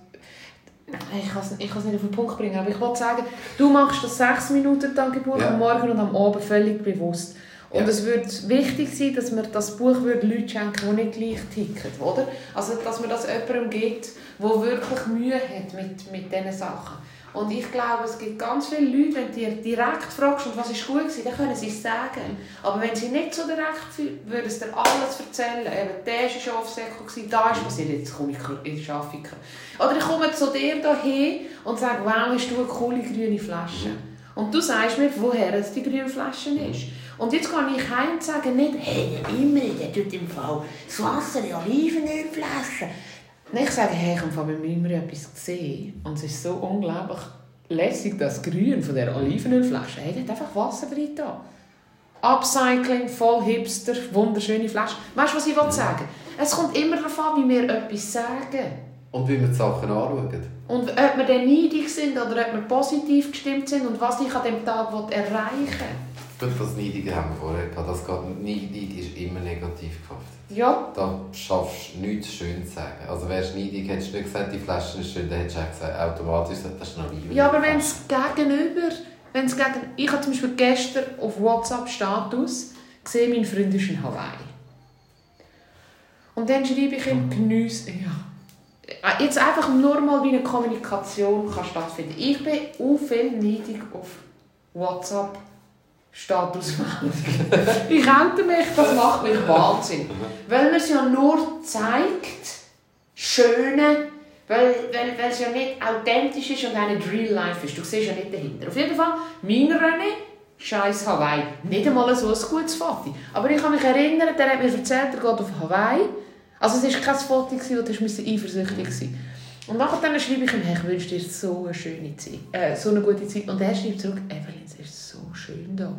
Ich kann es nicht auf den Punkt bringen, aber ich wollte sagen, du machst das sechs Minuten Tagebuch Ja. am Morgen und am Abend völlig bewusst. Und Ja. es würde wichtig sein, dass wir das Buch würde Leuten schenken, die nicht gleich ticken, oder? Also, dass man das jemandem gibt, der wirklich Mühe hat mit, mit diesen Sachen. Und ich glaube, es gibt ganz viele Leute, wenn du dir direkt fragst, und was ist gut gewesen, dann können sie es sagen. Aber wenn sie nicht so direkt würden sie dir alles erzählen. Eben, der war ein Schafsäckel, da ist passiert, jetzt komme ich in die Schafiker. Oder ich komme zu dir hierher und sage, wow, hast du eine coole grüne Flasche. Und du sagst mir, woher es die grüne Flasche ist. Und jetzt kann ich heim und sage nicht, hey, der Imri, der tut im Fall das Wasser in Olivenölflaschen. Nein, ich sage, hey, ich habe von meinem Imri etwas gesehen. Und es ist so unglaublich lässig, das Grün von der Olivenölflasche. Hey, hat einfach Wasser drin. da. Upcycling, voll Hipster, wunderschöne Flaschen. Weißt du, was ich sagen Es kommt immer darauf an, wie wir etwas sagen. Und wie wir die Sachen anschauen. Und ob wir dann neidig sind oder ob wir positiv gestimmt sind und was ich an dem Tag erreichen will. Gut, das Neidige haben wir vorher gehabt. Das geht, neidig ist immer negativ behaftet. Ja. Da schaffst du nichts schön zu sagen. Also wärst du neidig, hättest du nicht gesagt, die Flasche ist schön, dann hättest du gesagt, automatisch, das ist noch lieb. Ja, aber wenn es gegenüber, wenn es gegen, ich habe zum Beispiel gestern auf WhatsApp-Status gesehen, mein Freund ist in Hawaii. Und dann schreibe ich ihm, geniesse, ja, äh, jetzt einfach nur mal wie eine Kommunikation kann stattfinden. Ich bin auch viel neidig auf WhatsApp Statusmeldung. [laughs] ich könnte mich, das macht mich Wahnsinn. Weil man es ja nur zeigt, schöne, weil, weil, weil es ja nicht authentisch ist und auch nicht real life ist. Du siehst ja nicht dahinter. Auf jeden Fall, mein René, scheiß Hawaii. Nicht einmal so ein gutes Foto. Aber ich kann mich erinnern, der hat mir erzählt, er geht auf Hawaii also es war kein Foto, du eifersüchtig sein Und nachher dann schreibe ich ihm, hey, ich wünsche dir so eine schöne Zeit, äh, so eine gute Zeit. Und er schreibt zurück, Evelyn, es ist so schön da.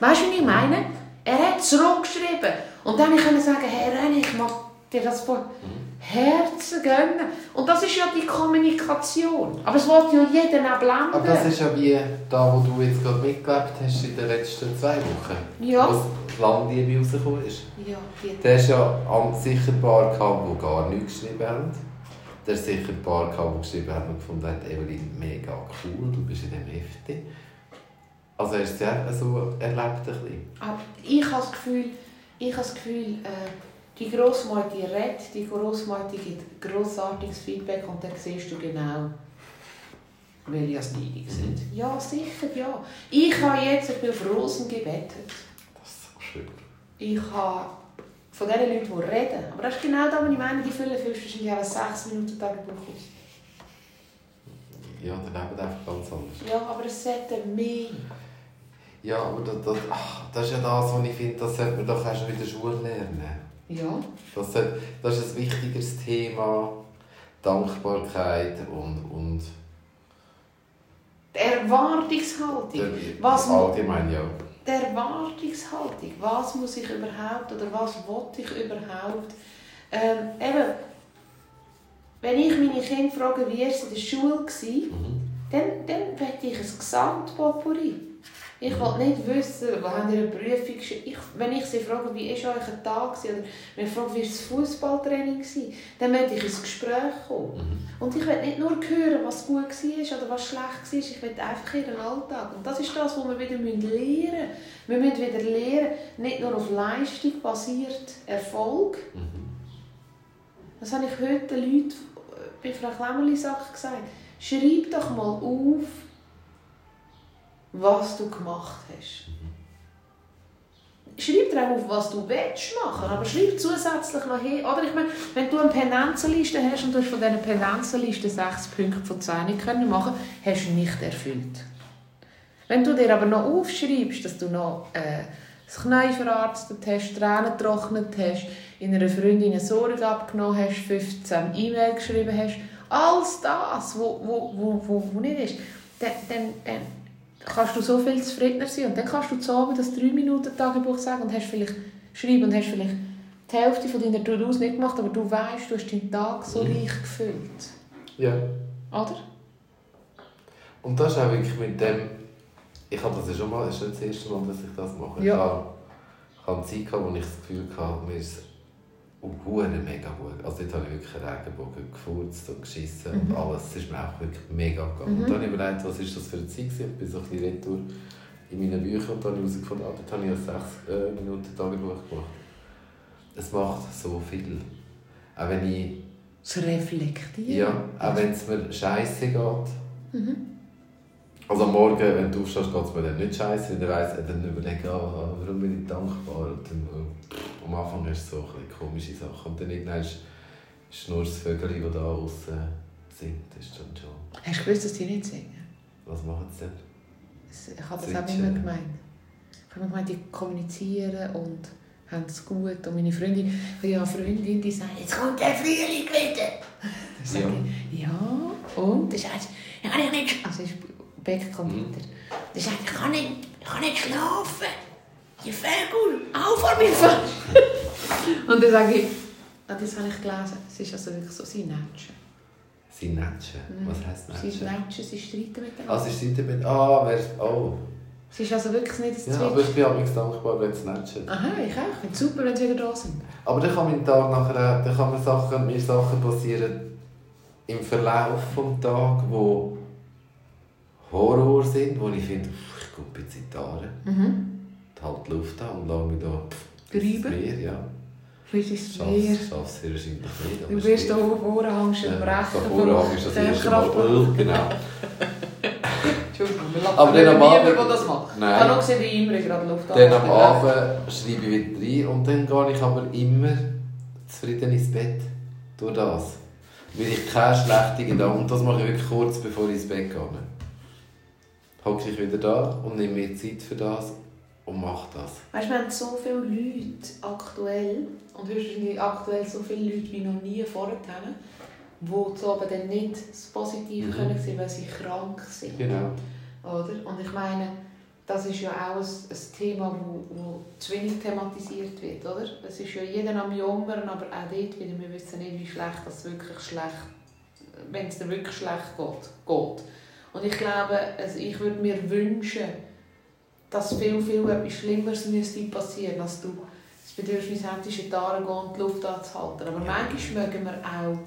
Weißt du, was ich meine? Er hat zurückgeschrieben. Und dann konnte ich sagen, hey René, ich mag dir das vor Herzen gönnen. Und das ist ja die Kommunikation. Aber es wird ja jeden auch blenden. Aber das ist ja wie da, wo du jetzt gerade mitgelebt hast in den letzten zwei Wochen. Ja. Wo die Landliebe rausgekommen ist. Ja, die. Der ist ja sicher ein paar die gar nichts geschrieben haben. Der ist sicher ein paar die geschrieben haben und gefunden haben, Evelyn, mega cool, du bist in dem Hefte. Also hast du es ja so erlebt ein bisschen? Aber ich habe das Gefühl, ich habe das Gefühl äh, die Grossmutter redet, die Grossmutter gibt grossartiges Feedback und dann siehst du genau, welche als neidig sind. Ja, sicher, ja. Ich habe jetzt, ich bin auf Rosen gebettet. Das ist so schön. Ich habe von den Leuten, die reden, aber das ist genau das, was ich meine, die füllen wahrscheinlich auch 6 Minuten Tagebuch aus. Ja, dann leben einfach ganz anders. Ja, aber es sollte mehr. Ja, aber das, das, ach, das ist ja das, was ich finde, das sollte man doch erst in der Schule lernen. Ja. Das, das ist ein wichtigeres Thema. Dankbarkeit und, und die Erwartungshaltung. Was allgemein, ja. Die Erwartungshaltung. Was muss ich überhaupt oder was will ich überhaupt? Ähm, eben, wenn ich meine Kinder frage, wie war es in der Schule, war, mhm. dann, dann möchte ich ein Gesamtpopuri. Ich will nicht wissen, wo haben ihr eine Prüfung ich, Wenn ich sie frage, wie war euer Tag, oder wenn ich frage, wie war das Fußballtraining, dann möchte ich ins Gespräch kommen. Mhm. Und ich will nicht nur hören, was gut war oder was schlecht war, ich will einfach ihren Alltag. Und das ist das, was wir wieder lernen müssen. Wir müssen wieder lernen, nicht nur auf Leistung basiert Erfolg. Mhm. Das habe ich heute den Leuten bei Frau Klemmerli-Sack gesagt. Schreib doch mal auf, was du gemacht hast. Schreib dir auch auf, was du willst machen, aber schreib zusätzlich noch hin. Oder ich meine, wenn du eine Pendenzenliste hast und du hast von dieser Pendenzenliste sechs Punkte von 10 nicht können machen hast du nicht erfüllt. Wenn du dir aber noch aufschreibst, dass du noch äh, das Knie verarztet hast, Tränen getrocknet hast, in einer Freundin eine Sorge abgenommen hast, 15 E-Mail geschrieben hast, alles das, was wo, wo, wo, wo nicht ist, dann, dann, dann kannst du so viel zufriedener sein. Und dann kannst du zu Abend das 3-Minuten-Tagebuch sagen und hast vielleicht schreiben und hast vielleicht die Hälfte von deiner To-Dos nicht gemacht, aber du weißt, du hast deinen Tag so mhm. reich gefüllt. Ja. Oder? Und das ist auch wirklich mit dem, ich habe das ja schon mal, das ist nicht das erste Mal, dass ich das mache. Ja. Ich habe, Zeit gehabt, wo ich das Gefühl hatte, mir ist und hure mega gut. Also dort habe ich wirklich einen Regenbogen gefurzt und geschissen mhm. und alles. Es ist mir auch wirklich mega gegangen. Mhm. Und dann habe ich überlegt, was ist das für eine Zeit Ich bin so ein bisschen retour in meinen Büchern und dann habe ich herausgefunden, ah, dort habe ich ein 6 äh, Minuten Tagebuch gemacht. Es macht so viel. Auch wenn ich... Das Reflektieren. Ja, auch wenn es mir scheiße geht. Mhm. Also am Morgen, wenn du aufstehst, geht es mir dann nicht scheiße, weil du weißt, dann überlege ah, warum bin ich dankbar. Und dann, oh, am Anfang hast du so ein komische Sachen. Und dann irgendwann ist, ist nur das Vögel, das da außen singt. Das ist dann schon... Hast du gewusst, dass die nicht singen? Was machen sie denn? Ich habe das auch immer gemeint. Ich habe gemeint, die kommunizieren und haben es gut. Und meine Freundin, ich habe Freundin, die sagt, jetzt kommt der Frühling wieder. ja. Ich, ja, und? Das heißt, ja, ich nicht... Also, Mhm. weiter. Der sagt, ich kann nicht, ich kann nicht schlafen. ihr Vögel, auf vor mir fast. [laughs] und dann sage ich, ah, das habe ich gelesen, es ist also wirklich so, sie natschen. Sie natschen? Mhm. Was heisst Sie natschen? natschen, sie streiten miteinander. Ah, sie streiten mit... Ah, wer... Oh. Es ist also wirklich nicht ein Ja, aber ich bin amigs dankbar, wenn sie natschen. Aha, ich auch. Ich finde es super, wenn sie wieder da sind. Aber dann kann mein Tag nachher auch... Dann kann mir Sachen, mir Sachen passieren im Verlauf des Tages, wo Horror sind, wo ich finde, ich in die Haare, Mhm. halte die Luft an und lasse mich da... Meer, ja. Vielleicht ist es mehr. Schaff's, schaff's sehr wahrscheinlich nicht. Du wirst hier vorne hängst Ja, im da Rechen. vorne ist das erste Mal genau. [laughs] Entschuldigung, wir lachen Aber dann am niemand, Abend- der das macht. Ich Nein. habe noch gesehen, wie immer gerade Luft Dann am. Abend schreibe ich wieder rein und dann gehe ich aber immer zufrieden ins Bett. Durch das. Weil ich keine schlechten Gedanken... Und das mache ich wirklich kurz, bevor ich ins Bett gehe. Hocke ich wieder da und nehme mir Zeit für das und mache das. Weißt du, wir haben so viele Leute aktuell, und wahrscheinlich aktuell so viele Leute wie noch nie vorher, die zu Abend dann nicht das Positive Mhm. können sehen, weil sie krank sind. Genau. Oder? Und ich meine, das ist ja auch ein, ein Thema, wo, wo zu wenig thematisiert wird. Oder? Es ist ja jeder am Jammern, aber auch dort wieder, wir wissen nicht, wie schlecht das wirklich schlecht, wenn es dir wirklich schlecht geht. geht. Und ich glaube, also ich würde mir wünschen, dass viel, viel etwas Schlimmeres müsste passieren, als du das Bedürfnis hättest, in die gehen und die Luft anzuhalten. Aber Ja. manchmal mögen wir auch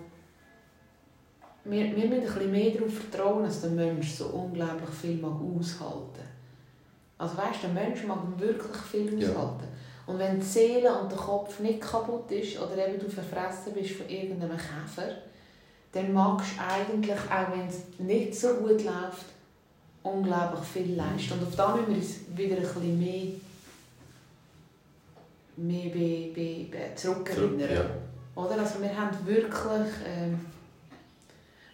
wir, wir müssen ein bisschen mehr darauf vertrauen, dass der Mensch so unglaublich viel mag aushalten Also weißt, der Mensch mag wirklich viel Ja. aushalten. Und wenn die Seele und der Kopf nicht kaputt ist oder eben du verfressen bist von irgendeinem Käfer, dann magst du eigentlich, auch wenn es nicht so gut läuft, unglaublich viel leisten. Und auf da müssen wir uns wieder ein bisschen mehr, mehr be, be, be zurückerinnern. Ja. Oder? Also wir haben wirklich... Ähm,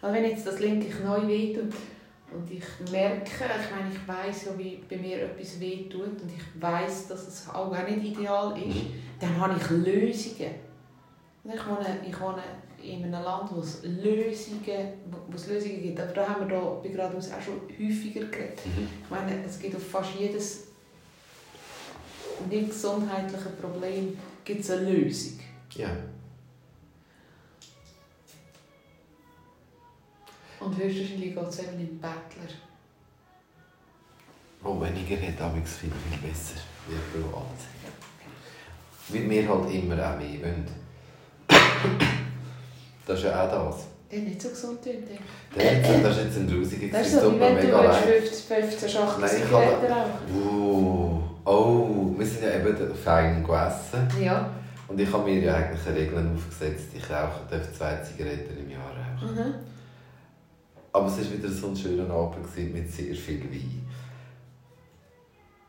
also wenn jetzt das linke Knie wehtut und ich merke, ich meine, ich weiß ja, wie bei mir etwas wehtut und ich weiß, dass es auch gar nicht ideal ist, Mhm. dann habe ich Lösungen. Und Ich wohne, ich wohne in einem Land, wo es Lösungen, wo es Lösungen gibt. Aber da haben wir da bei geradeaus auch schon häufiger geredet. Ich meine, es gibt auf fast jedes nicht gesundheitliche Problem gibt es eine Lösung. Ja. Und höchstwahrscheinlich geht es eben im Bettler. Oh, weniger hat amigs viel, viel besser. Wie privat. Weil wir halt immer auch mehr wollen. Das ist ja auch das. Der nicht so gesund tönt. ey. Das das ist jetzt ein grusiger Das ist so, wie wenn du mega leid. 15, 15 Schachtel Nein, ich Zigaretten rauchen. Uh, oh, wir sind ja eben fein gegessen. Ja. Und ich habe mir ja eigentlich Regeln aufgesetzt. Ich rauche darf zwei Zigaretten im Jahr rauchen. Mhm. Aber es war wieder so ein schöner Abend mit sehr viel Wein.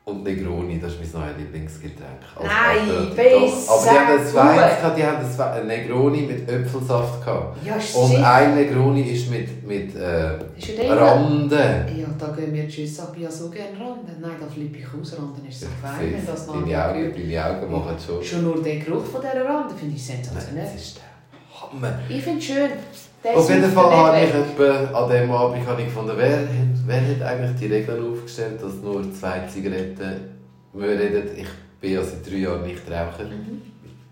Und Negroni, das ist mein neues Lieblingsgetränk. Als Nein, besser Aber die haben das Wein, gut. gehabt, die haben ein Negroni mit Äpfelsaft gehabt. Ja, Und shit. ein Negroni ist mit, mit äh. Randen. Ja, da gehen wir tschüss ab. Ja, so gerne Randen. Nein, da flippe ich aus. Randen ist so fein, wenn das noch Deine Augen, deine Augen machen schon. Schon nur der Geruch von dieser Rande finde ich Nein, sensationell. das ist der Hammer. Ich finde es schön. Auf jeden Fall habe ich etwa, an diesem Abend habe ich gefunden, wer hat, wer hat eigentlich die Regeln aufgestellt, dass nur zwei Zigaretten wir reden, ich bin ja seit drei Jahren nicht rauchen, weg. Mhm.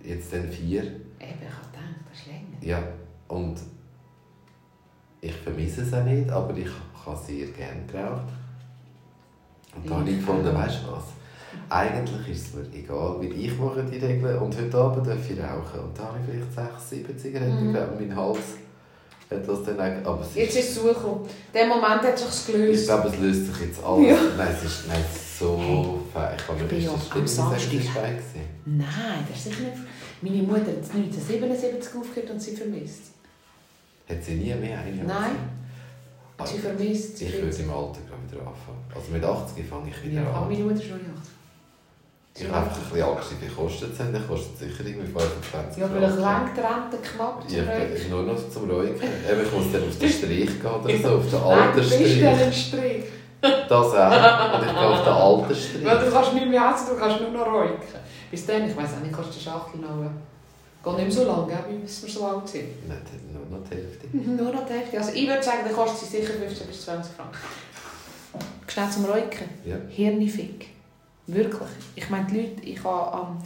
jetzt dann vier. Eben, ich habe gedacht, das ist länger. Ja, und ich vermisse es auch nicht, aber ich habe sehr gerne geraucht. Und da habe ich gefunden, weißt du was? Eigentlich ist es mir egal, weil ich mache die Regeln und heute Abend darf ich rauchen. Und da habe ich vielleicht sechs, sieben Zigaretten Mhm. und mein Hals hat das dann eigentlich, aber Jetzt ist es zugekommen. Der Moment hat sich gelöst. Ich glaube, es löst sich jetzt alles. Ja. Nein, es ist nicht so fein. Ich habe mir das Stimme fein Nein, das ist sicher nicht Meine Mutter hat 1977 aufgehört und sie vermisst. Hat sie nie mehr eine? Nein. Also, sie ah, vermisst sie. Ich würde im Alter wieder anfangen. Also mit 80 fange ich wieder ja, an. Aber meine Mutter ist schon 80. Ich habe einfach ein bisschen aggressive Kosten haben, dann kostet es sicher irgendwie 25 Ja, weil ich Lenkrente knapp zu ja, Nur noch zum Ruhigen. [laughs] Ich muss dann auf den Strich gehen oder so, auf den alten Strich. Bist Strich? [laughs] Das auch. Und ich gehe auf den alten Strich. Weil du kannst nicht mehr essen, du kannst nur noch ruhigen. Bis dann, ich weiss auch nicht, kannst du Schachtel nehmen. Geht nicht mehr so lange, bis wir so alt sind. Nein, nur noch die Hälfte. [laughs] nur noch die Hälfte. Also ich würde sagen, dann kostet sie sicher 15 bis 20 Franken. Schnell zum Reuken. Ja. Hirnfick. Wirklich. Ich meine, die Leute, ich habe am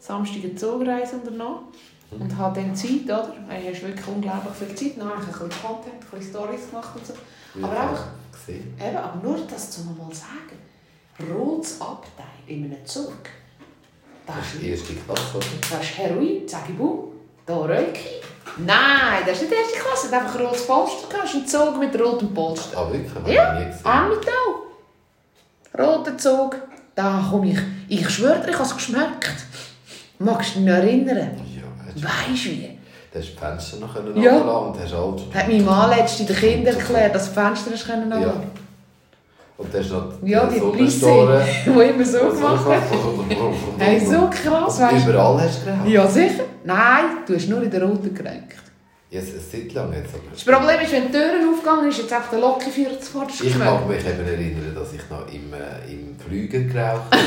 Samstag eine Zugreise unternommen und habe dann Zeit, oder? Du hast wirklich unglaublich viel Zeit. Dann habe ich ein bisschen Content, ein bisschen Stories gemacht und so. Aber Ja, einfach, gesehen. eben, aber nur das zu mal sagen. Rotes Abteil in einem Zug. Das Das ist, ist erste Klasse, oder? das ist Heroin, sage ich, buh, da ich. Nein, das ist nicht erste Klasse. Er hat einfach ein rotes Polster gehabt. Das ist ein Zug mit rotem Polster. Ah, wirklich? Habe Ja. Emmental. Roter Zug. Da komme ich. Ich schwöre dir, ich habe es geschmeckt. Magst du dich erinnern? Ja, Weisst du wie? du hast die Fenster noch können Ja. und hast alles... Hat mein Mann letztens den Kindern erklärt, dass die Fenster hast können Ja. Und dann hast noch ja, die Sonnenstoren. [laughs] Die immer so gemacht hat. [laughs] Hey, so krass, weißt du? überall hast du geraucht? Ja, sicher. Nein, du hast nur in der roten gerankt. Ja, ist Zeit lang jetzt. Aber Das Problem ist, wenn die Türen aufgegangen ist, jetzt einfach der Loki 40 vorderst ich mag mich eben erinnern, dass ich noch im, äh, im Flüger geraucht habe.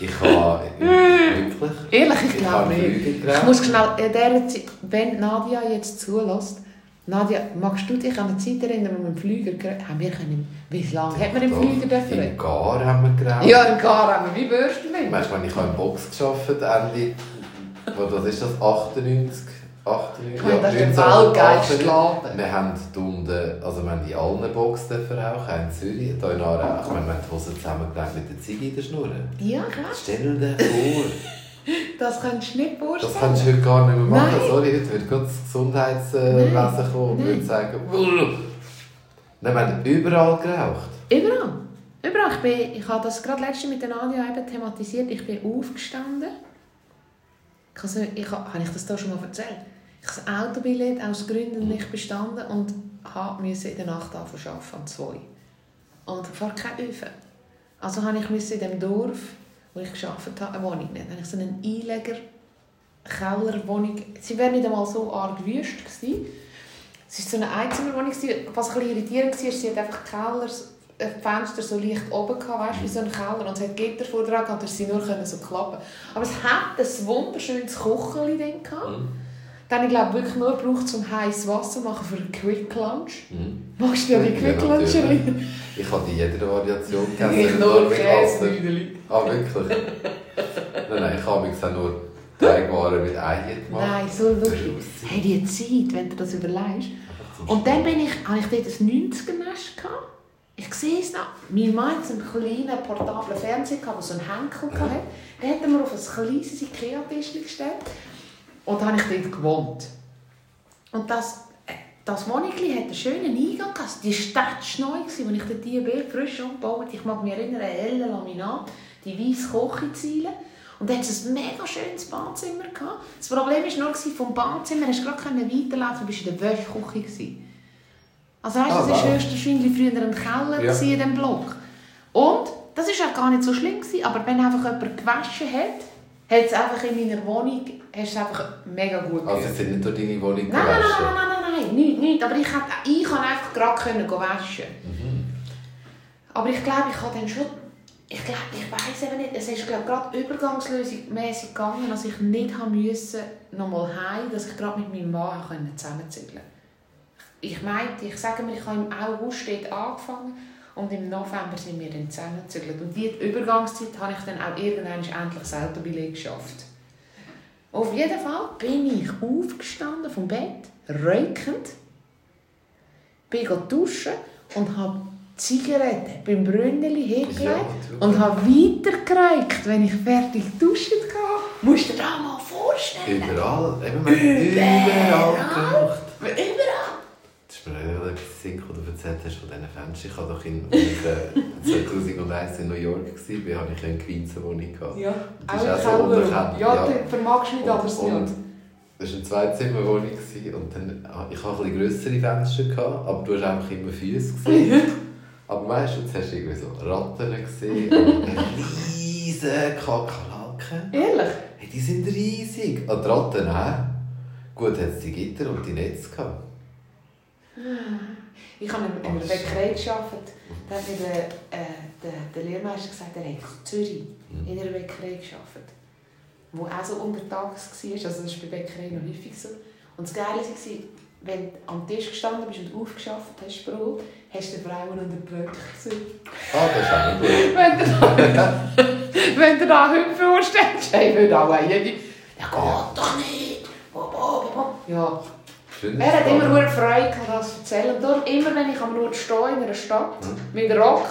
ich habe... Wirklich? Ehrlich, ich Ich glaube habe nicht. Ich muss schnell, in dieser Zeit, wenn Nadia jetzt zulässt, Nadia, magst du dich an eine Zeit erinnern, wo wir im Flüger haben? Wir können, wie lange hat man im Flüger dürfen? Im Gar haben wir geraucht. Ja, im Gar haben wir, wie würdest du mit? Weißt du, ich habe in Box gearbeitet, Ende... Was ist das? 98? 98? Ja, das ist der 1998. Weltgeist Laden. Wir haben die unten, also wir haben in allen Boxen auch in Zürich, hier in Aarau. Ich meine, wir haben die Hosen zusammengelegt mit der Ziege in der Schnur. Ja, krass. Stell dir vor, [laughs] Das kannst du nicht vorstellen. das kannst du heute gar nicht mehr machen. Nein. Sorry, heute wird gerade das Gesundheitswesen Nein. kommen und würde sagen, Nein, wir haben überall geraucht. Überall. Überall. Ich, bin, ich habe das gerade letzte mit Nadia eben thematisiert. Ich bin aufgestanden. Ich ich habe, ich das da schon mal erzählt? Ich habe das Autobillett aus Gründen nicht bestanden und musste in der Nacht anfangen um zwei. Und fahre keinen Öfen. Also habe ich musste in dem Dorf, wo ich gearbeitet habe, eine Wohnung nehmen. Dann ich so einen Einleger, Kellerwohnung. Sie wäre nicht einmal so arg wüst gewesen. Es war so eine Einzimmerwohnung. Was ein bisschen irritierend war, sie hat einfach Keller, äh, Fenster so leicht oben gehabt, weißt, wie so ein Keller. Und es hat Gitter vor gehabt, dass sie nur so klappen Aber es hat ein wunderschönes Kocheli drin gehabt. Mhm. Dann ich glaube wirklich nur gebraucht, um heißes Wasser zu machen für einen Quick Lunch. Mhm. Magst du dir die Ja, Quick Lunch? Ich habe in jeder Variation [laughs] Ich gegessen. nur mit Alster. Käse. Ah, wirklich? nein, nein, ich habe mich auch nur Teigwaren mit Eiern gemacht. Nein, so lustig. Hey, die Zeit, wenn du das überlegst. Und dann bin ich, habe ich dort ein 90er-Nest gehabt. Ich sehe es noch. Mein Mann hatte so einen kleinen portablen Fernseher, der so einen Henkel hatte. Den hat mir auf ein kleines Ikea-Tisch gestellt. Und da habe ich dort gewohnt. Und das, äh, das Wohnungli hat einen schönen Eingang gehabt. Die Stadt war neu, als ich dort die Bild frisch umgebaut Ich mag mich erinnern, ein helles Laminat, die weiße Kocheziele. Und dann hatte es ein mega schönes Badezimmer. Gehabt. Das Problem war nur, vom Badezimmer hast du gerade weiterlaufen, du warst in der Wäschküche. Also weißt, Ah, das war wow. höchstwahrscheinlich früher ein Keller Ja. in diesem Block. Und das war auch gar nicht so schlimm, gewesen, aber wenn einfach jemand gewaschen hat, hat es einfach in meiner Wohnung hast es einfach mega gut Also, gehört. es sind nicht durch deine Wohnung Nein, nein, nein, nein, nein, nein, nicht, nicht. Aber ich, hätte, ich kann einfach gerade können waschen. Mhm. Aber ich glaube, ich habe dann schon... Ich glaube, ich weiß eben nicht, es ist glaube gerade übergangslösung mäßig gegangen, dass ich nicht haben müssen, nochmal heim, dass ich gerade mit meinem Mann können zusammenzügeln Ich meinte, ich sage mir, ich habe im August dort angefangen und im November sind wir dann zusammengezügelt. Und die Übergangszeit habe ich dann auch irgendwann endlich das Autobillett geschafft. Auf jeden Fall bin ich aufgestanden vom Bett, räukend, bin duschen und habe die Zigarette beim Brünneli hingelegt und habe weitergereicht, wenn ich fertig duschen gehe. Musst du dir das mal vorstellen? Überall. Eben, haben überall geraucht. Überall. Das ist mir auch etwas was du erzählt hast von diesen Fenstern. Ich war doch in, als ich äh, [laughs] 2001 in New York war, habe ich eine Queensen-Wohnung gehabt. Ja, Das auch ist auch so Keller. unterkannt, Ja, ja. du vermagst nicht anders und, nicht. Das war eine Zweizimmerwohnung gewesen und dann, ah, ich hatte ein bisschen grössere Fenster, gehabt, aber du hast einfach immer Füße gesehen. [laughs] aber du, jetzt hast du irgendwie so Ratten gesehen und riesige Kakerlaken. Ehrlich? Hey, die sind riesig. Und die Ratten auch. Gut, hat es die Gitter und die Netze gehabt. Ich habe in einer Bäckerei gearbeitet. Da hat mir der, äh, der, der Lehrmeister gesagt, er hat in Zürich in einer Bäckerei gearbeitet, wo auch so untertags war. Also das ist bei Bäckerei noch häufig so. Und das Geile war, wenn du am Tisch gestanden bist und aufgeschafft hast Brot, hast du die Frauen unterdrückt gesehen. Ah, das ist auch nicht gut. Wenn du da, [laughs] heute vorstellst, hey, würde auch jede... Ja, geht doch nicht! Bo, bo, bo, bo. Ja, Schön, er hat immer hohe Freude gehabt, das zu erzählen. Und darum, immer wenn ich am Ort stehe in einer Stadt mit Rock,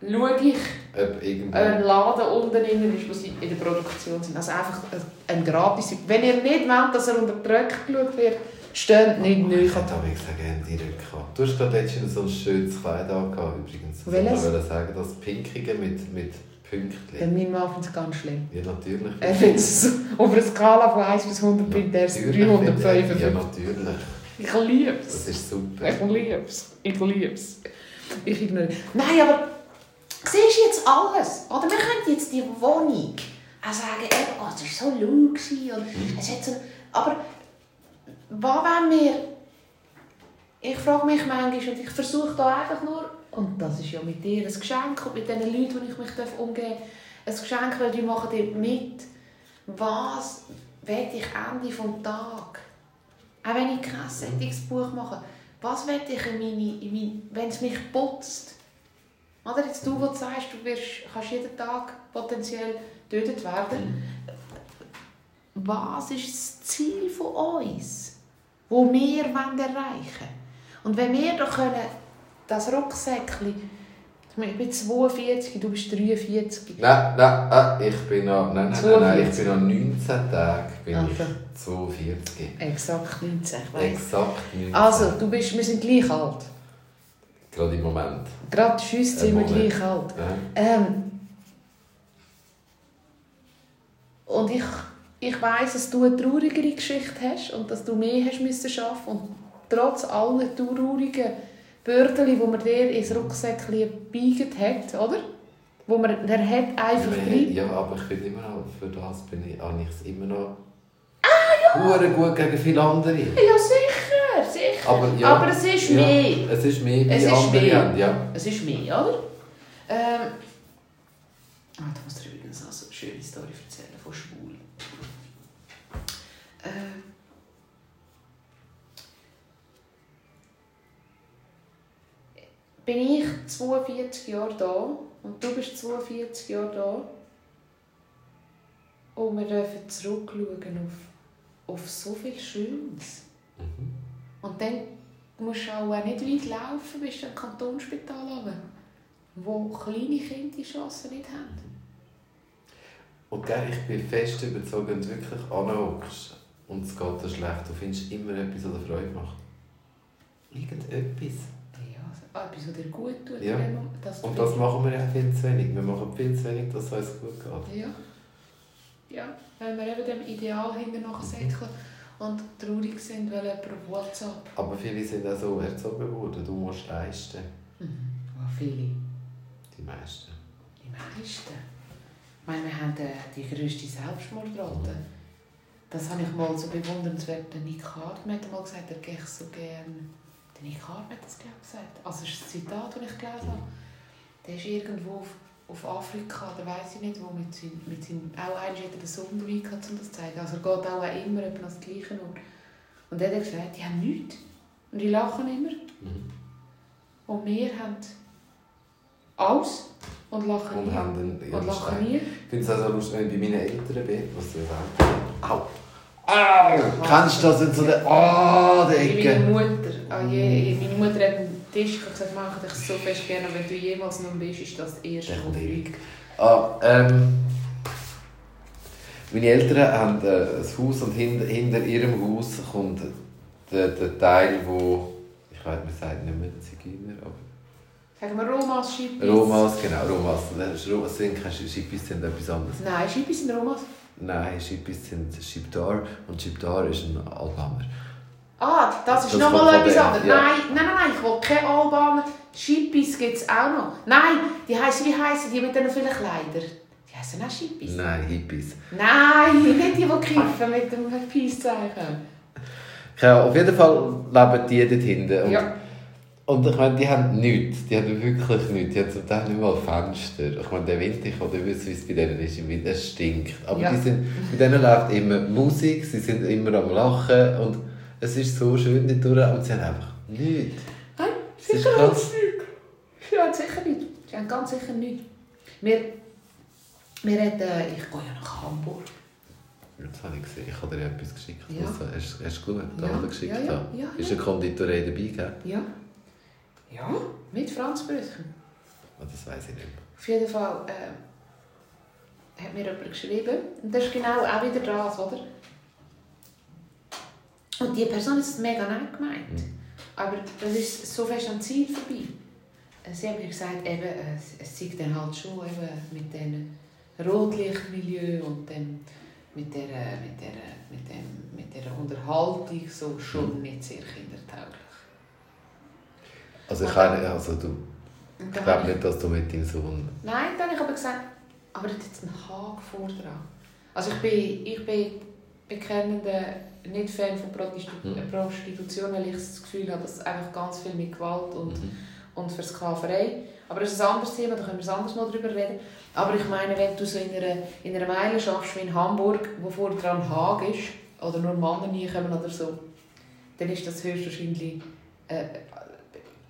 schaue ich, Ob ein Laden unten drin ist, wo sie in der Produktion sind. Also einfach ein, ein gratis. Wenn ihr nicht wollt, dass er unter die Röcke geschaut wird, steht nicht Ich neu. hätte aber gesagt, gerne die Rücke Du hast gerade letztens so ein schönes Kleid angehabt, übrigens. Wollte Ich sagen, das Pinkige mit, mit Pünktchen. Denn mein Mann findet es ganz schlimm. Ja, natürlich. Er findet es auf einer Skala von 1 bis 100 findet er es Natürlich finde ich- 355. Ja, natürlich. Ich liebe Das es. ist super. Ich liebe es. Ich liebe es. Ich ignoriere. Nein, aber siehst du jetzt alles? Oder wir können jetzt die Wohnung auch sagen, oh, es war so laut und es hat so... Aber was wollen wir... Ich frage mich manchmal und ich versuche da einfach nur, und das ist ja mit dir ein Geschenk und mit den Leuten, die ich mich umgeben darf, ein Geschenk, weil die machen dir mit. Was will ich Ende des Tages? Auch wenn ich kein solches Buch mache. Was will ich in meine, in meine wenn es mich putzt? Oder jetzt du, wo du sagst, du wirst, kannst jeden Tag potenziell getötet werden. Was ist das Ziel von uns, wo wir wollen erreichen Und wenn wir doch können, das Rucksäckchen, ich bin 42, du bist 43. Nein, nein, ah, ich bin noch... Nein, nein, nein, nein, ich 42. bin noch 19 Tage, bin Also. ich 42. Exakt 19, ich weiss. Exakt 19. Also, du bist, wir sind gleich alt. Gerade im Moment. Gerade sonst sind wir gleich alt. Ja. Ähm, und ich, ich weiss, dass du eine traurigere Geschichte hast und dass du mehr hast müssen arbeiten und trotz aller traurigen Bördeli, die man dir ins Rucksäckchen gebeiget hat, oder? Wo man, der hat einfach drin. Ja, aber ich bin immer noch, für das bin ich, habe ich es immer noch ah, ja. gut gegen viele andere. Ja, sicher, sicher. Aber, ja, Aber es ist ja, mehr. Es ist mehr, Es ist mehr. haben, ja. Es ist mehr, oder? Ähm, ah, da muss ich übrigens auch so eine schöne Story erzählen von Schwul. Ähm, bin ich 42 Jahre da und du bist 42 Jahre da und wir dürfen zurückschauen auf, auf so viel Schönes. Mhm. Und dann musst du auch nicht weit laufen bis zum Kantonsspital runter, wo kleine Kinder die Chance nicht haben. Und gell, ich bin fest überzeugt, wenn du wirklich anhockst und es geht dir schlecht, du findest immer etwas, was dir Freude macht. Irgendetwas. Etwas, was dir gut tut. Ja. wenn man- dass Und das machen wir ja viel zu wenig. Wir machen viel zu wenig, dass es uns gut geht. Ja. Ja, weil wir eben dem Ideal hinten nachsäckeln und traurig sind, weil jemand auf WhatsApp... Aber viele sind auch so erzogen worden, du musst leisten. Mhm. Ja, viele. Die meisten. Die meisten. Ich meine, wir haben äh, die grösste Selbstmordrate. Das habe ich mal so bewundernswert. Der Nick Hartmann hat mal gesagt, er gehe so gern. Der Nick Hartmann hat das, glaube ich, gesagt. Also, das ist ein Zitat, das ich gelesen habe. Der ist irgendwo auf, auf Afrika, da weiß ich nicht wo, mit seinem, mit seinem auch einmal hat er den Sohn dabei gehabt, um das zu zeigen. Also, er geht auch immer etwa an das Gleiche Ort. Und er hat gesagt, die haben nichts. Und die lachen immer. Mhm. Und wir haben alles und lachen Und nie. haben dann Und ihren lachen nie. Ich finde es auch so lustig, wenn ich bei meinen Eltern bin, was sie sagen. Au! Au! Kennst du das, wenn so der... Oh, der Wie meine Ecke! Mutter. Ah, je, meine Mutter hat einen Tisch gesagt, mache dich so fest gerne, wenn du jemals noch bist, ist das kommt fliegt. Ah, ähm... Meine Eltern haben äh, ein Haus und hinter, hinter ihrem Haus kommt der, der Teil, wo... Ich weiß, man sagt nicht mehr Zigeuner, aber... Sagen wir Romas, Schippis? Romas, genau, Romas. Romas sind keine Schippis, sind etwas anderes. Nein, Schippis sind Romas. Nein, Schippis sind Schiptar und Schiptar ist ein Albaner. Ah, das ist nochmal etwas anderes. ja. Nein, nein, nein, ich will keine Albaner. Schippis gibt es auch noch. Nein, die heißen, wie heißen die mit den vielen Kleidern? Die heißen auch Schippis. Nein, Hippies. Nein, nicht die, die kiffen mit dem Peace-Zeichen. Ja, auf jeden Fall leben die dort hinten. Und, Ja. und ich meine, die haben nichts. Die haben wirklich nichts. Die haben zum Teil nicht mal Fenster. Ich meine, der Winter, ich kann wissen, wie es bei denen ist. Im Winter stinkt. Aber Ja. die sind, bei denen läuft immer Musik, sie sind immer am Lachen und Es ist so schön nicht durch und sie haben einfach nichts. Nein, sicher krass. nicht. Sie haben sicher nicht. Sie haben ganz sicher nicht. Wir, wir hatten, äh, ich gehe ja nach Hamburg. Jetzt habe ich gesehen, ich habe dir etwas geschickt. Ja. Also, hast, hast du geschaut, Ja, was geschickt ja, ja, habe? ja, Ist ja. eine Konditorei dabei, gell? Ja. Ja, mit Franz Brüchen. Oh, das weiß ich nicht mehr. Auf jeden Fall äh, hat mir jemand geschrieben. Und das ist genau auch wieder das, oder? Und die Person ist mega nett gemeint. Mhm. Aber das ist so fest am Ziel vorbei. Sie haben mir gesagt, eben, es- zeigt dann halt schon eben mit dem Rotlichtmilieu und dem, mit, der, mit, der, mit, dem, mit der Unterhaltung so schon nicht sehr kindertauglich. Also ich, habe, also, du, ich glaube nicht, dass du mit deinem Sohn... Nein, dann habe ich aber gesagt, aber das ist ein Haken vor dran. Also ich bin, ich bin bekennender nicht Fan von Prostitu Mhm. Prostitution, weil ich das Gefühl habe, dass es einfach ganz viel mit Gewalt und, Mhm. und Versklaverei. Aber das ist ein anderes Thema, da können wir ein anderes Mal drüber reden. Aber ich meine, wenn du so in einer, in einer Meile schaffst wie in Hamburg, wo vor dran Haag ist, oder nur Männer reinkommen oder so, dann ist das höchstwahrscheinlich äh,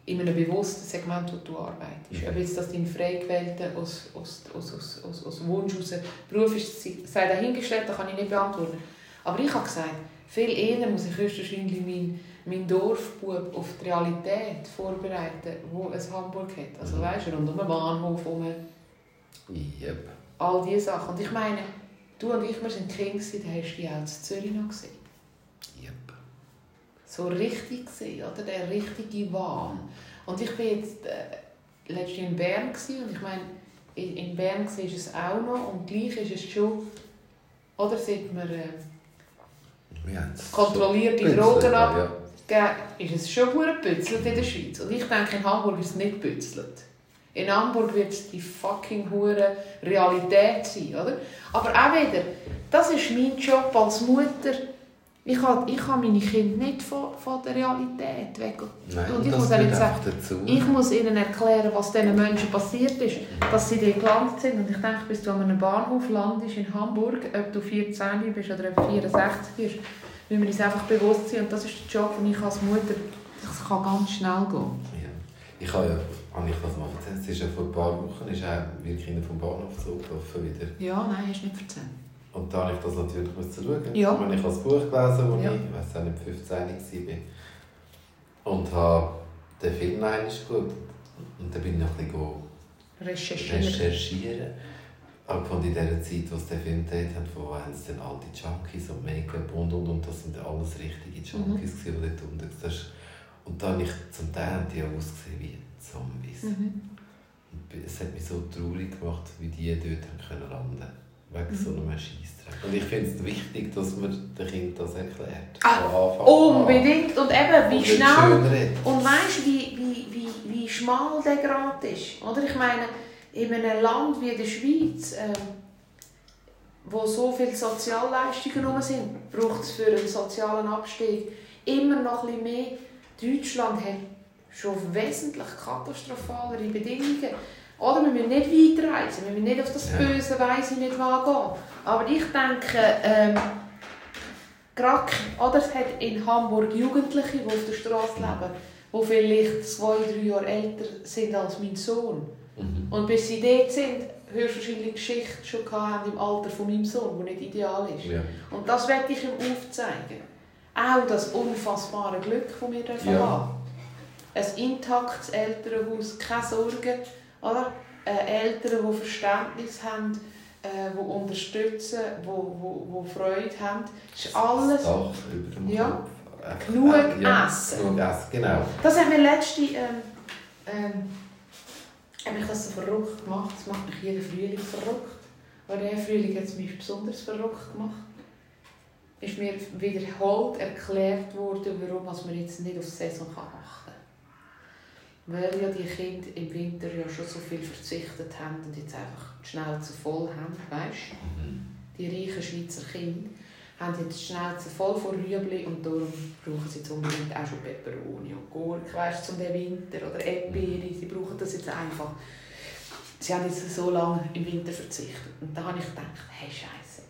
in einem bewussten Segment, wo du arbeitest. Mhm. Ob jetzt das dein frei gewählter aus, aus, aus, aus, aus, aus Wunsch aus Beruf ist, sei dahingestellt, das kann ich nicht beantworten. Aber ich habe gesagt, viel eher muss ich höchstwahrscheinlich meinen mein Dorfbub auf die Realität vorbereiten, wo es Hamburg hat. Also weißt du, rund um den Bahnhof, um Yep. all diese Sachen. Und ich meine, du und ich, wir sind gewesen, da hast du die auch in Zürich noch gesehen. Yep. so richtig gesehen, oder? Der richtige Wahn. Und ich bin jetzt äh, letztens in Bern gewesen, und ich meine, in, in Bern war es auch noch und gleich ist es schon, oder seit man äh, Wir haben es kontrolliert die so Drogen ja, ab, ja. ist es schon gut gebützelt in der Schweiz. Und ich denke, in Hamburg ist es nicht gebützelt. In Hamburg wird es die fucking hure Realität sein, oder? Aber auch wieder, das ist mein Job als Mutter. Ich habe, ich meine Kinder nicht von, von der Realität weg. Nein, Und ich muss nicht einfach dazu. Ich muss ihnen erklären, was diesen Menschen passiert ist, dass sie dort gelandet sind. Und ich denke, bis du an einem Bahnhof landest in Hamburg, ob du 14 bist oder ob du 64 bist, müssen wir uns einfach bewusst sein. Und das ist der Job, den ich als Mutter, das kann ganz schnell gehen. Ja. Ich habe ja, habe ich das mal erzählt, es ist ja vor ein paar Wochen ist auch wir Kinder vom Bahnhof zurückgelaufen wieder. Ja, nein, hast du nicht erzählt. Und da habe ich das natürlich müssen schauen. Ja. Meine, ich habe das Buch gelesen, als Ja. ich, ich weiß nicht, 15 war. Und habe den Film einmal geschaut. Und dann bin ich noch ein bisschen Recherchieren. recherchieren. Aber von in dieser Zeit, sie den Film gedreht haben, wo haben sie dann all die Junkies und Make-up und und und, das sind alles richtige Junkies, mhm. die dort unten ist- Und dann ich zum Teil haben die ausgesehen wie Zombies. Mhm. Und es hat mich so traurig gemacht, wie die dort haben können landen Wegen so einem Scheissdreck. Und ich finde es wichtig, dass man den Kindern das erklärt. Ah. Unbedingt. Und eben, wie Und schnell. Und weißt du, wie, wie, wie, wie schmal der Grad ist? Oder ich meine, in einem Land wie der Schweiz, ähm, wo so viele Sozialleistungen rum sind, braucht es für einen sozialen Abstieg immer noch ein bisschen mehr. Deutschland hat schon wesentlich katastrophalere Bedingungen. Oder wir müssen nicht weit reisen, wir müssen nicht auf das böse Weise nicht gehen. Aber ich denke, ähm, gerade, oder es hat in Hamburg Jugendliche, die auf der Straße leben, die vielleicht zwei, drei Jahre älter sind als mein Sohn. Mhm. Und bis sie dort sind, höchstwahrscheinlich Geschichte schon gehabt im Alter von meinem Sohn, der nicht ideal ist. Ja. Und das werde ich ihm aufzeigen. Auch das unfassbare Glück, das wir Ja. haben. Ein intaktes Elternhaus, keine Sorgen. Oder? Äh, Eltern, die Verständnis haben, äh, die unterstützen, die, die, die Freude haben. Das ist alles. Dach über dem Ja. Kopf. Einfach- Genug äh, ja, Essen. Genug Essen, genau. Das hat mir letzte ähm, ähm, hat mich das so verrückt gemacht. Das macht mich jeden Frühling verrückt. Aber der Frühling hat es mich besonders verrückt gemacht. Ist mir wiederholt erklärt worden, warum man jetzt nicht auf die Saison machen kann. Weil ja die Kinder im Winter ja schon so viel verzichtet haben und jetzt einfach die Schnauze voll haben, weißt Mhm. Die reichen Schweizer Kinder haben jetzt die Schnauze voll von Rüebli und darum brauchen sie jetzt unbedingt auch schon Peperoni und Gurke, weißt du, zum den Winter oder Erdbeere. Sie brauchen das jetzt einfach. Sie haben jetzt so lange im Winter verzichtet. Und da habe ich gedacht, hey Scheiße,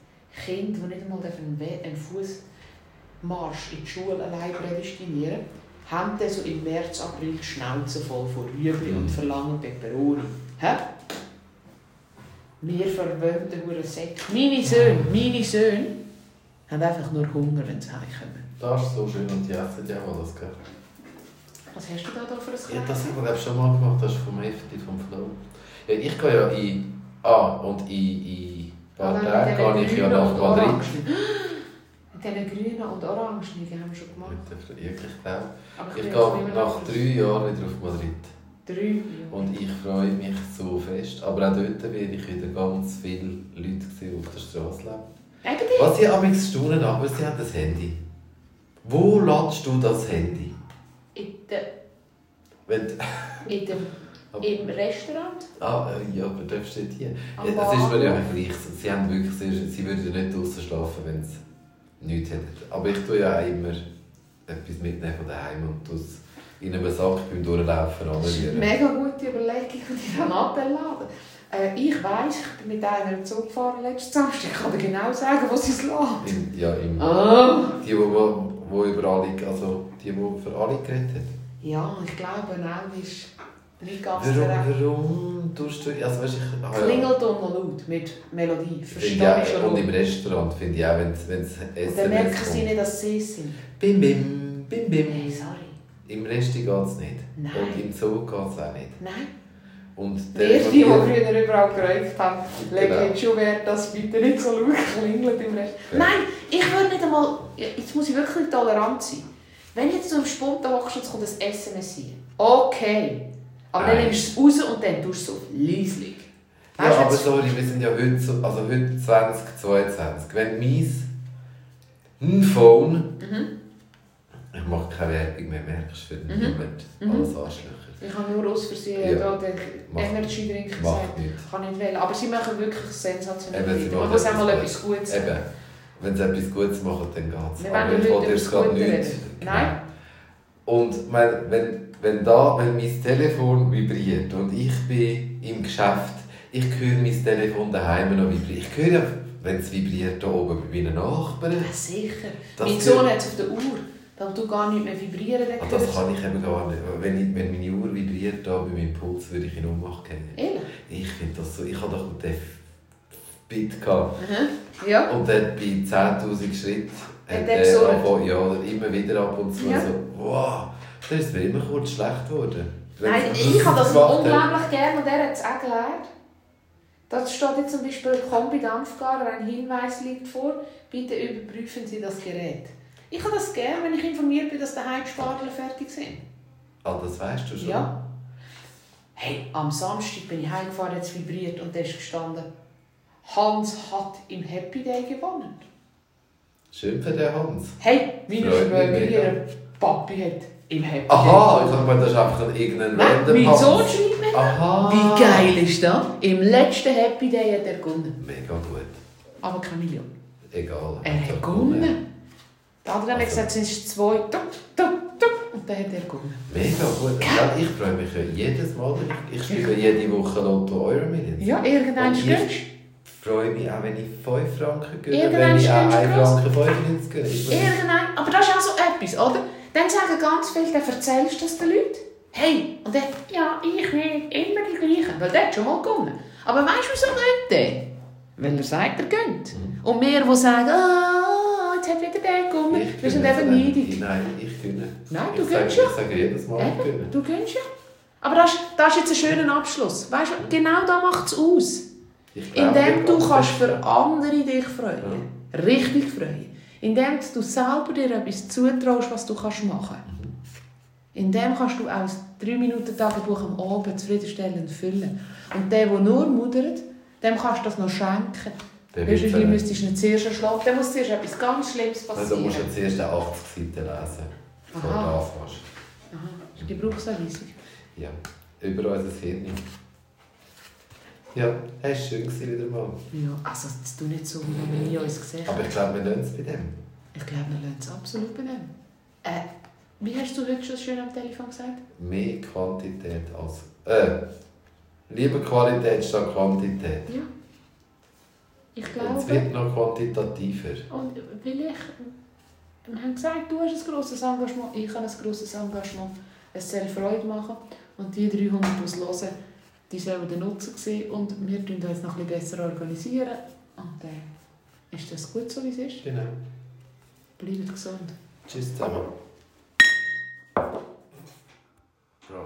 Kinder, die nicht einmal einen, We- einen Fuß Marsch in die Schule allein prädestinieren, haben dann so im März, April Schnauze voll von Rüebli und verlangen Peperoni. Hä? Wir verwöhnten hure Säcke. Meine Söhne, meine Söhne, haben einfach nur Hunger, wenn sie heimkommen. Das ist so schön und die essen ja alles, gell? Was hast du da, da für ein Ja, Kleid? das haben wir schon mal gemacht, das ist vom Hefti, vom Flow. Ja, ich gehe ja in... Ah, und in, in Tagen mit gehe ich ja nach Madrid. Mit diesen grünen und orangen haben wir schon gemacht. Mit der Fre- Ich Ich gehe nach drei Jahren wieder auf Madrid. Drei Jahre. Und ich freue mich so fest. Aber auch dort werde ich wieder ganz viele Leute sehen, die auf der Straße leben. Eben. Was ich am staunen aber sie haben das Handy. Wo ladest du das Handy? In, der, Wenn, in dem, im Restaurant. ah, äh, ja, aber darfst du nicht hier? Es ist mir ja gleich. Sie, haben wirklich, sie, würden nicht draußen schlafen, wenn sie nichts hätten. Aber ich tue ja auch immer etwas mitnehmen von daheim und es in einem Sack beim Durchlaufen Das ist eine mega gute Überlegung und ich kann abladen. Äh, ich weiss, ich bin mit einer Zug gefahren letzten Samstag. Ich kann dir genau sagen, wo sie es. Im, ja, im, Ah. Die, die, wo, wo über alle, also die, die für alle geredet hat. Ja, ich glaube, auch ist ganz Warum, korrekt. warum tust du... Also weißt, ich, ah, ja. Klingelton noch laut mit Melodie. Verstehe ich ich schon. und im Restaurant finde ich auch, wenn es Und dann merken sie nicht, dass sie es sind. Bim, bim, bim, Hey, bim. sorry. Im Resti geht es nicht. Nein. Und im Zoo geht es auch nicht. Nein. Und Der, die, die früher überall geräumt haben, legen Genau. jetzt schon Wert, dass es bitte nicht so laut klingelt im Rest. Genau. Nein, ich würde nicht einmal... Jetzt muss ich wirklich tolerant sein. Wenn jetzt so im Spunten hockst es kommt ein SMS rein. Okay. Aber dann Nein. nimmst du es raus und dann tust du es so leislich. Ja, aber jetzt- sorry, wir sind ja heute, so, also heute 2022. Wenn mein Phone... Mhm. Ich mache keine Werbung mehr, merkst du, für Mhm. niemand. Mhm. Alles Arschlöcher. Ich habe nur aus Versehen Ja. da den Energy Drink gesagt. Nichts. Kann nicht wählen. Aber sie machen wirklich sensationell. Man machen muss auch mal etwas Gutes. Eben, wenn sie etwas Gutes machen, dann geht es. Wollen heute über das Gute reden. Nein. Und mein, wenn, wenn, da, wenn mein Telefon vibriert und ich bin im Geschäft, ich höre mein Telefon daheim noch vibrieren. Ich höre ja, wenn es vibriert, da oben bei meinen Nachbarn. Ja, sicher. Das mein Sohn hat es auf der Uhr. Da du gar nicht mehr vibrieren Ah, das kann ich eben gar nicht. Wenn, ich, wenn meine Uhr vibriert da bei meinem Puls, würde ich in Ohnmacht gehen. Ehrlich? Ich finde das so... Ich habe doch den Bit gehabt. Mhm. Ja. Und dann bei 10'000 Schritten Hat der er angefangen, ja, immer wieder ab und zu Ja. so, wow, dann ist mir immer kurz schlecht geworden. Nein, ich habe das unglaublich gerne und er hat es auch gelernt. Da steht jetzt zum Beispiel Kombi-Dampfgarer, ein Hinweis liegt vor, bitte überprüfen Sie das Gerät. Ich habe das gerne, wenn ich informiert bin, dass die Heizspargel fertig sind. Ah, das weißt du schon? Ja. Hey, am Samstag bin ich heimgefahren, es vibriert und da ist gestanden, Hans hat im Happy Day gewonnen. Schön für den Hans. Hey, meine Freut mich Schwägerin, mega. ihr Papi hat im Happy Aha, ich Day habe gemeint, das einfach ein irgendein Nein, random mein. Sohn schreibt mir. Aha. Wie geil ist das? Im letzten Happy Day hat er gewonnen. Mega gut. Aber keine Million. Egal. Er hat gewonnen. Der andere hat gesagt, es sind zwei. Tup, tup, tup, und dann hat er gewonnen. Mega gut. Ja, ich freue mich ja jedes Mal. Ich, ich spiele jede Woche Lotto Euro Millions. Ja, irgendwann Und ich- gönnst freue mich auch, wenn ich 5 Franken gönne, wenn ich auch stellst du 1 gross. Franken 95 gönne. Mir Irgendwann. Aber das ist auch so etwas, oder? Dann sagen ganz viele, dann erzählst du das den Leuten. Hey, und dann, ja, ich will immer die gleichen. Weil der hat schon mal gewonnen. Aber weißt du, wieso gönnt der? Weil er sagt, er gönnt. Und wir, die sagen, ah, jetzt hat wieder der gewonnen, Ich wir sind eben nicht. neidisch. Nein, ich gönne. Nein, du ich sage, gönnst ja. Ich sage jedes Mal, ich Eben, gönne. du gönnst ja. Aber das, ist- das ist jetzt ein schöner Abschluss. Weißt du, genau da macht es aus. Ich glaube, Indem du kann kannst für nicht. andere dich freuen. Richtig freuen. Indem du selber dir etwas zutraust, was du kannst machen Indem kannst du auch das 3-Minuten-Tagebuch am Abend zufriedenstellend füllen. Und der, der nur mudert, dem kannst du das noch schenken. Der Weißt du, du müsstest nicht zuerst erschlagen. Dann muss zuerst etwas ganz Schlimmes Also du musst passieren. ja zuerst die 80 Seiten lesen, bevor du Aha. anfängst. Aha, das ist Gebrauchsanweisung. Ja, über unser Hirn. Ja, es war schön wieder mal. Ja, also das tu nicht so, wie wir nie uns gesehen haben. Aber ich glaube, wir lassen es bei dem. Ich glaube, wir lernen es absolut bei dem. Äh, wie hast du heute schon schön am Telefon gesagt? Mehr Quantität als... Äh, lieber Qualität statt Quantität. Ja. Ich Und es glaube, wird noch quantitativer. und vielleicht wir haben gesagt, du hast ein grosses Engagement, ich habe ein grosses Engagement, es soll Freude machen und die 300, die es hören, die sollen der Nutzer und wir tun das noch ein besser organisieren. Und dann äh, ist das gut so, wie es ist. Genau. Bleibt gesund. Tschüss zusammen. Prost.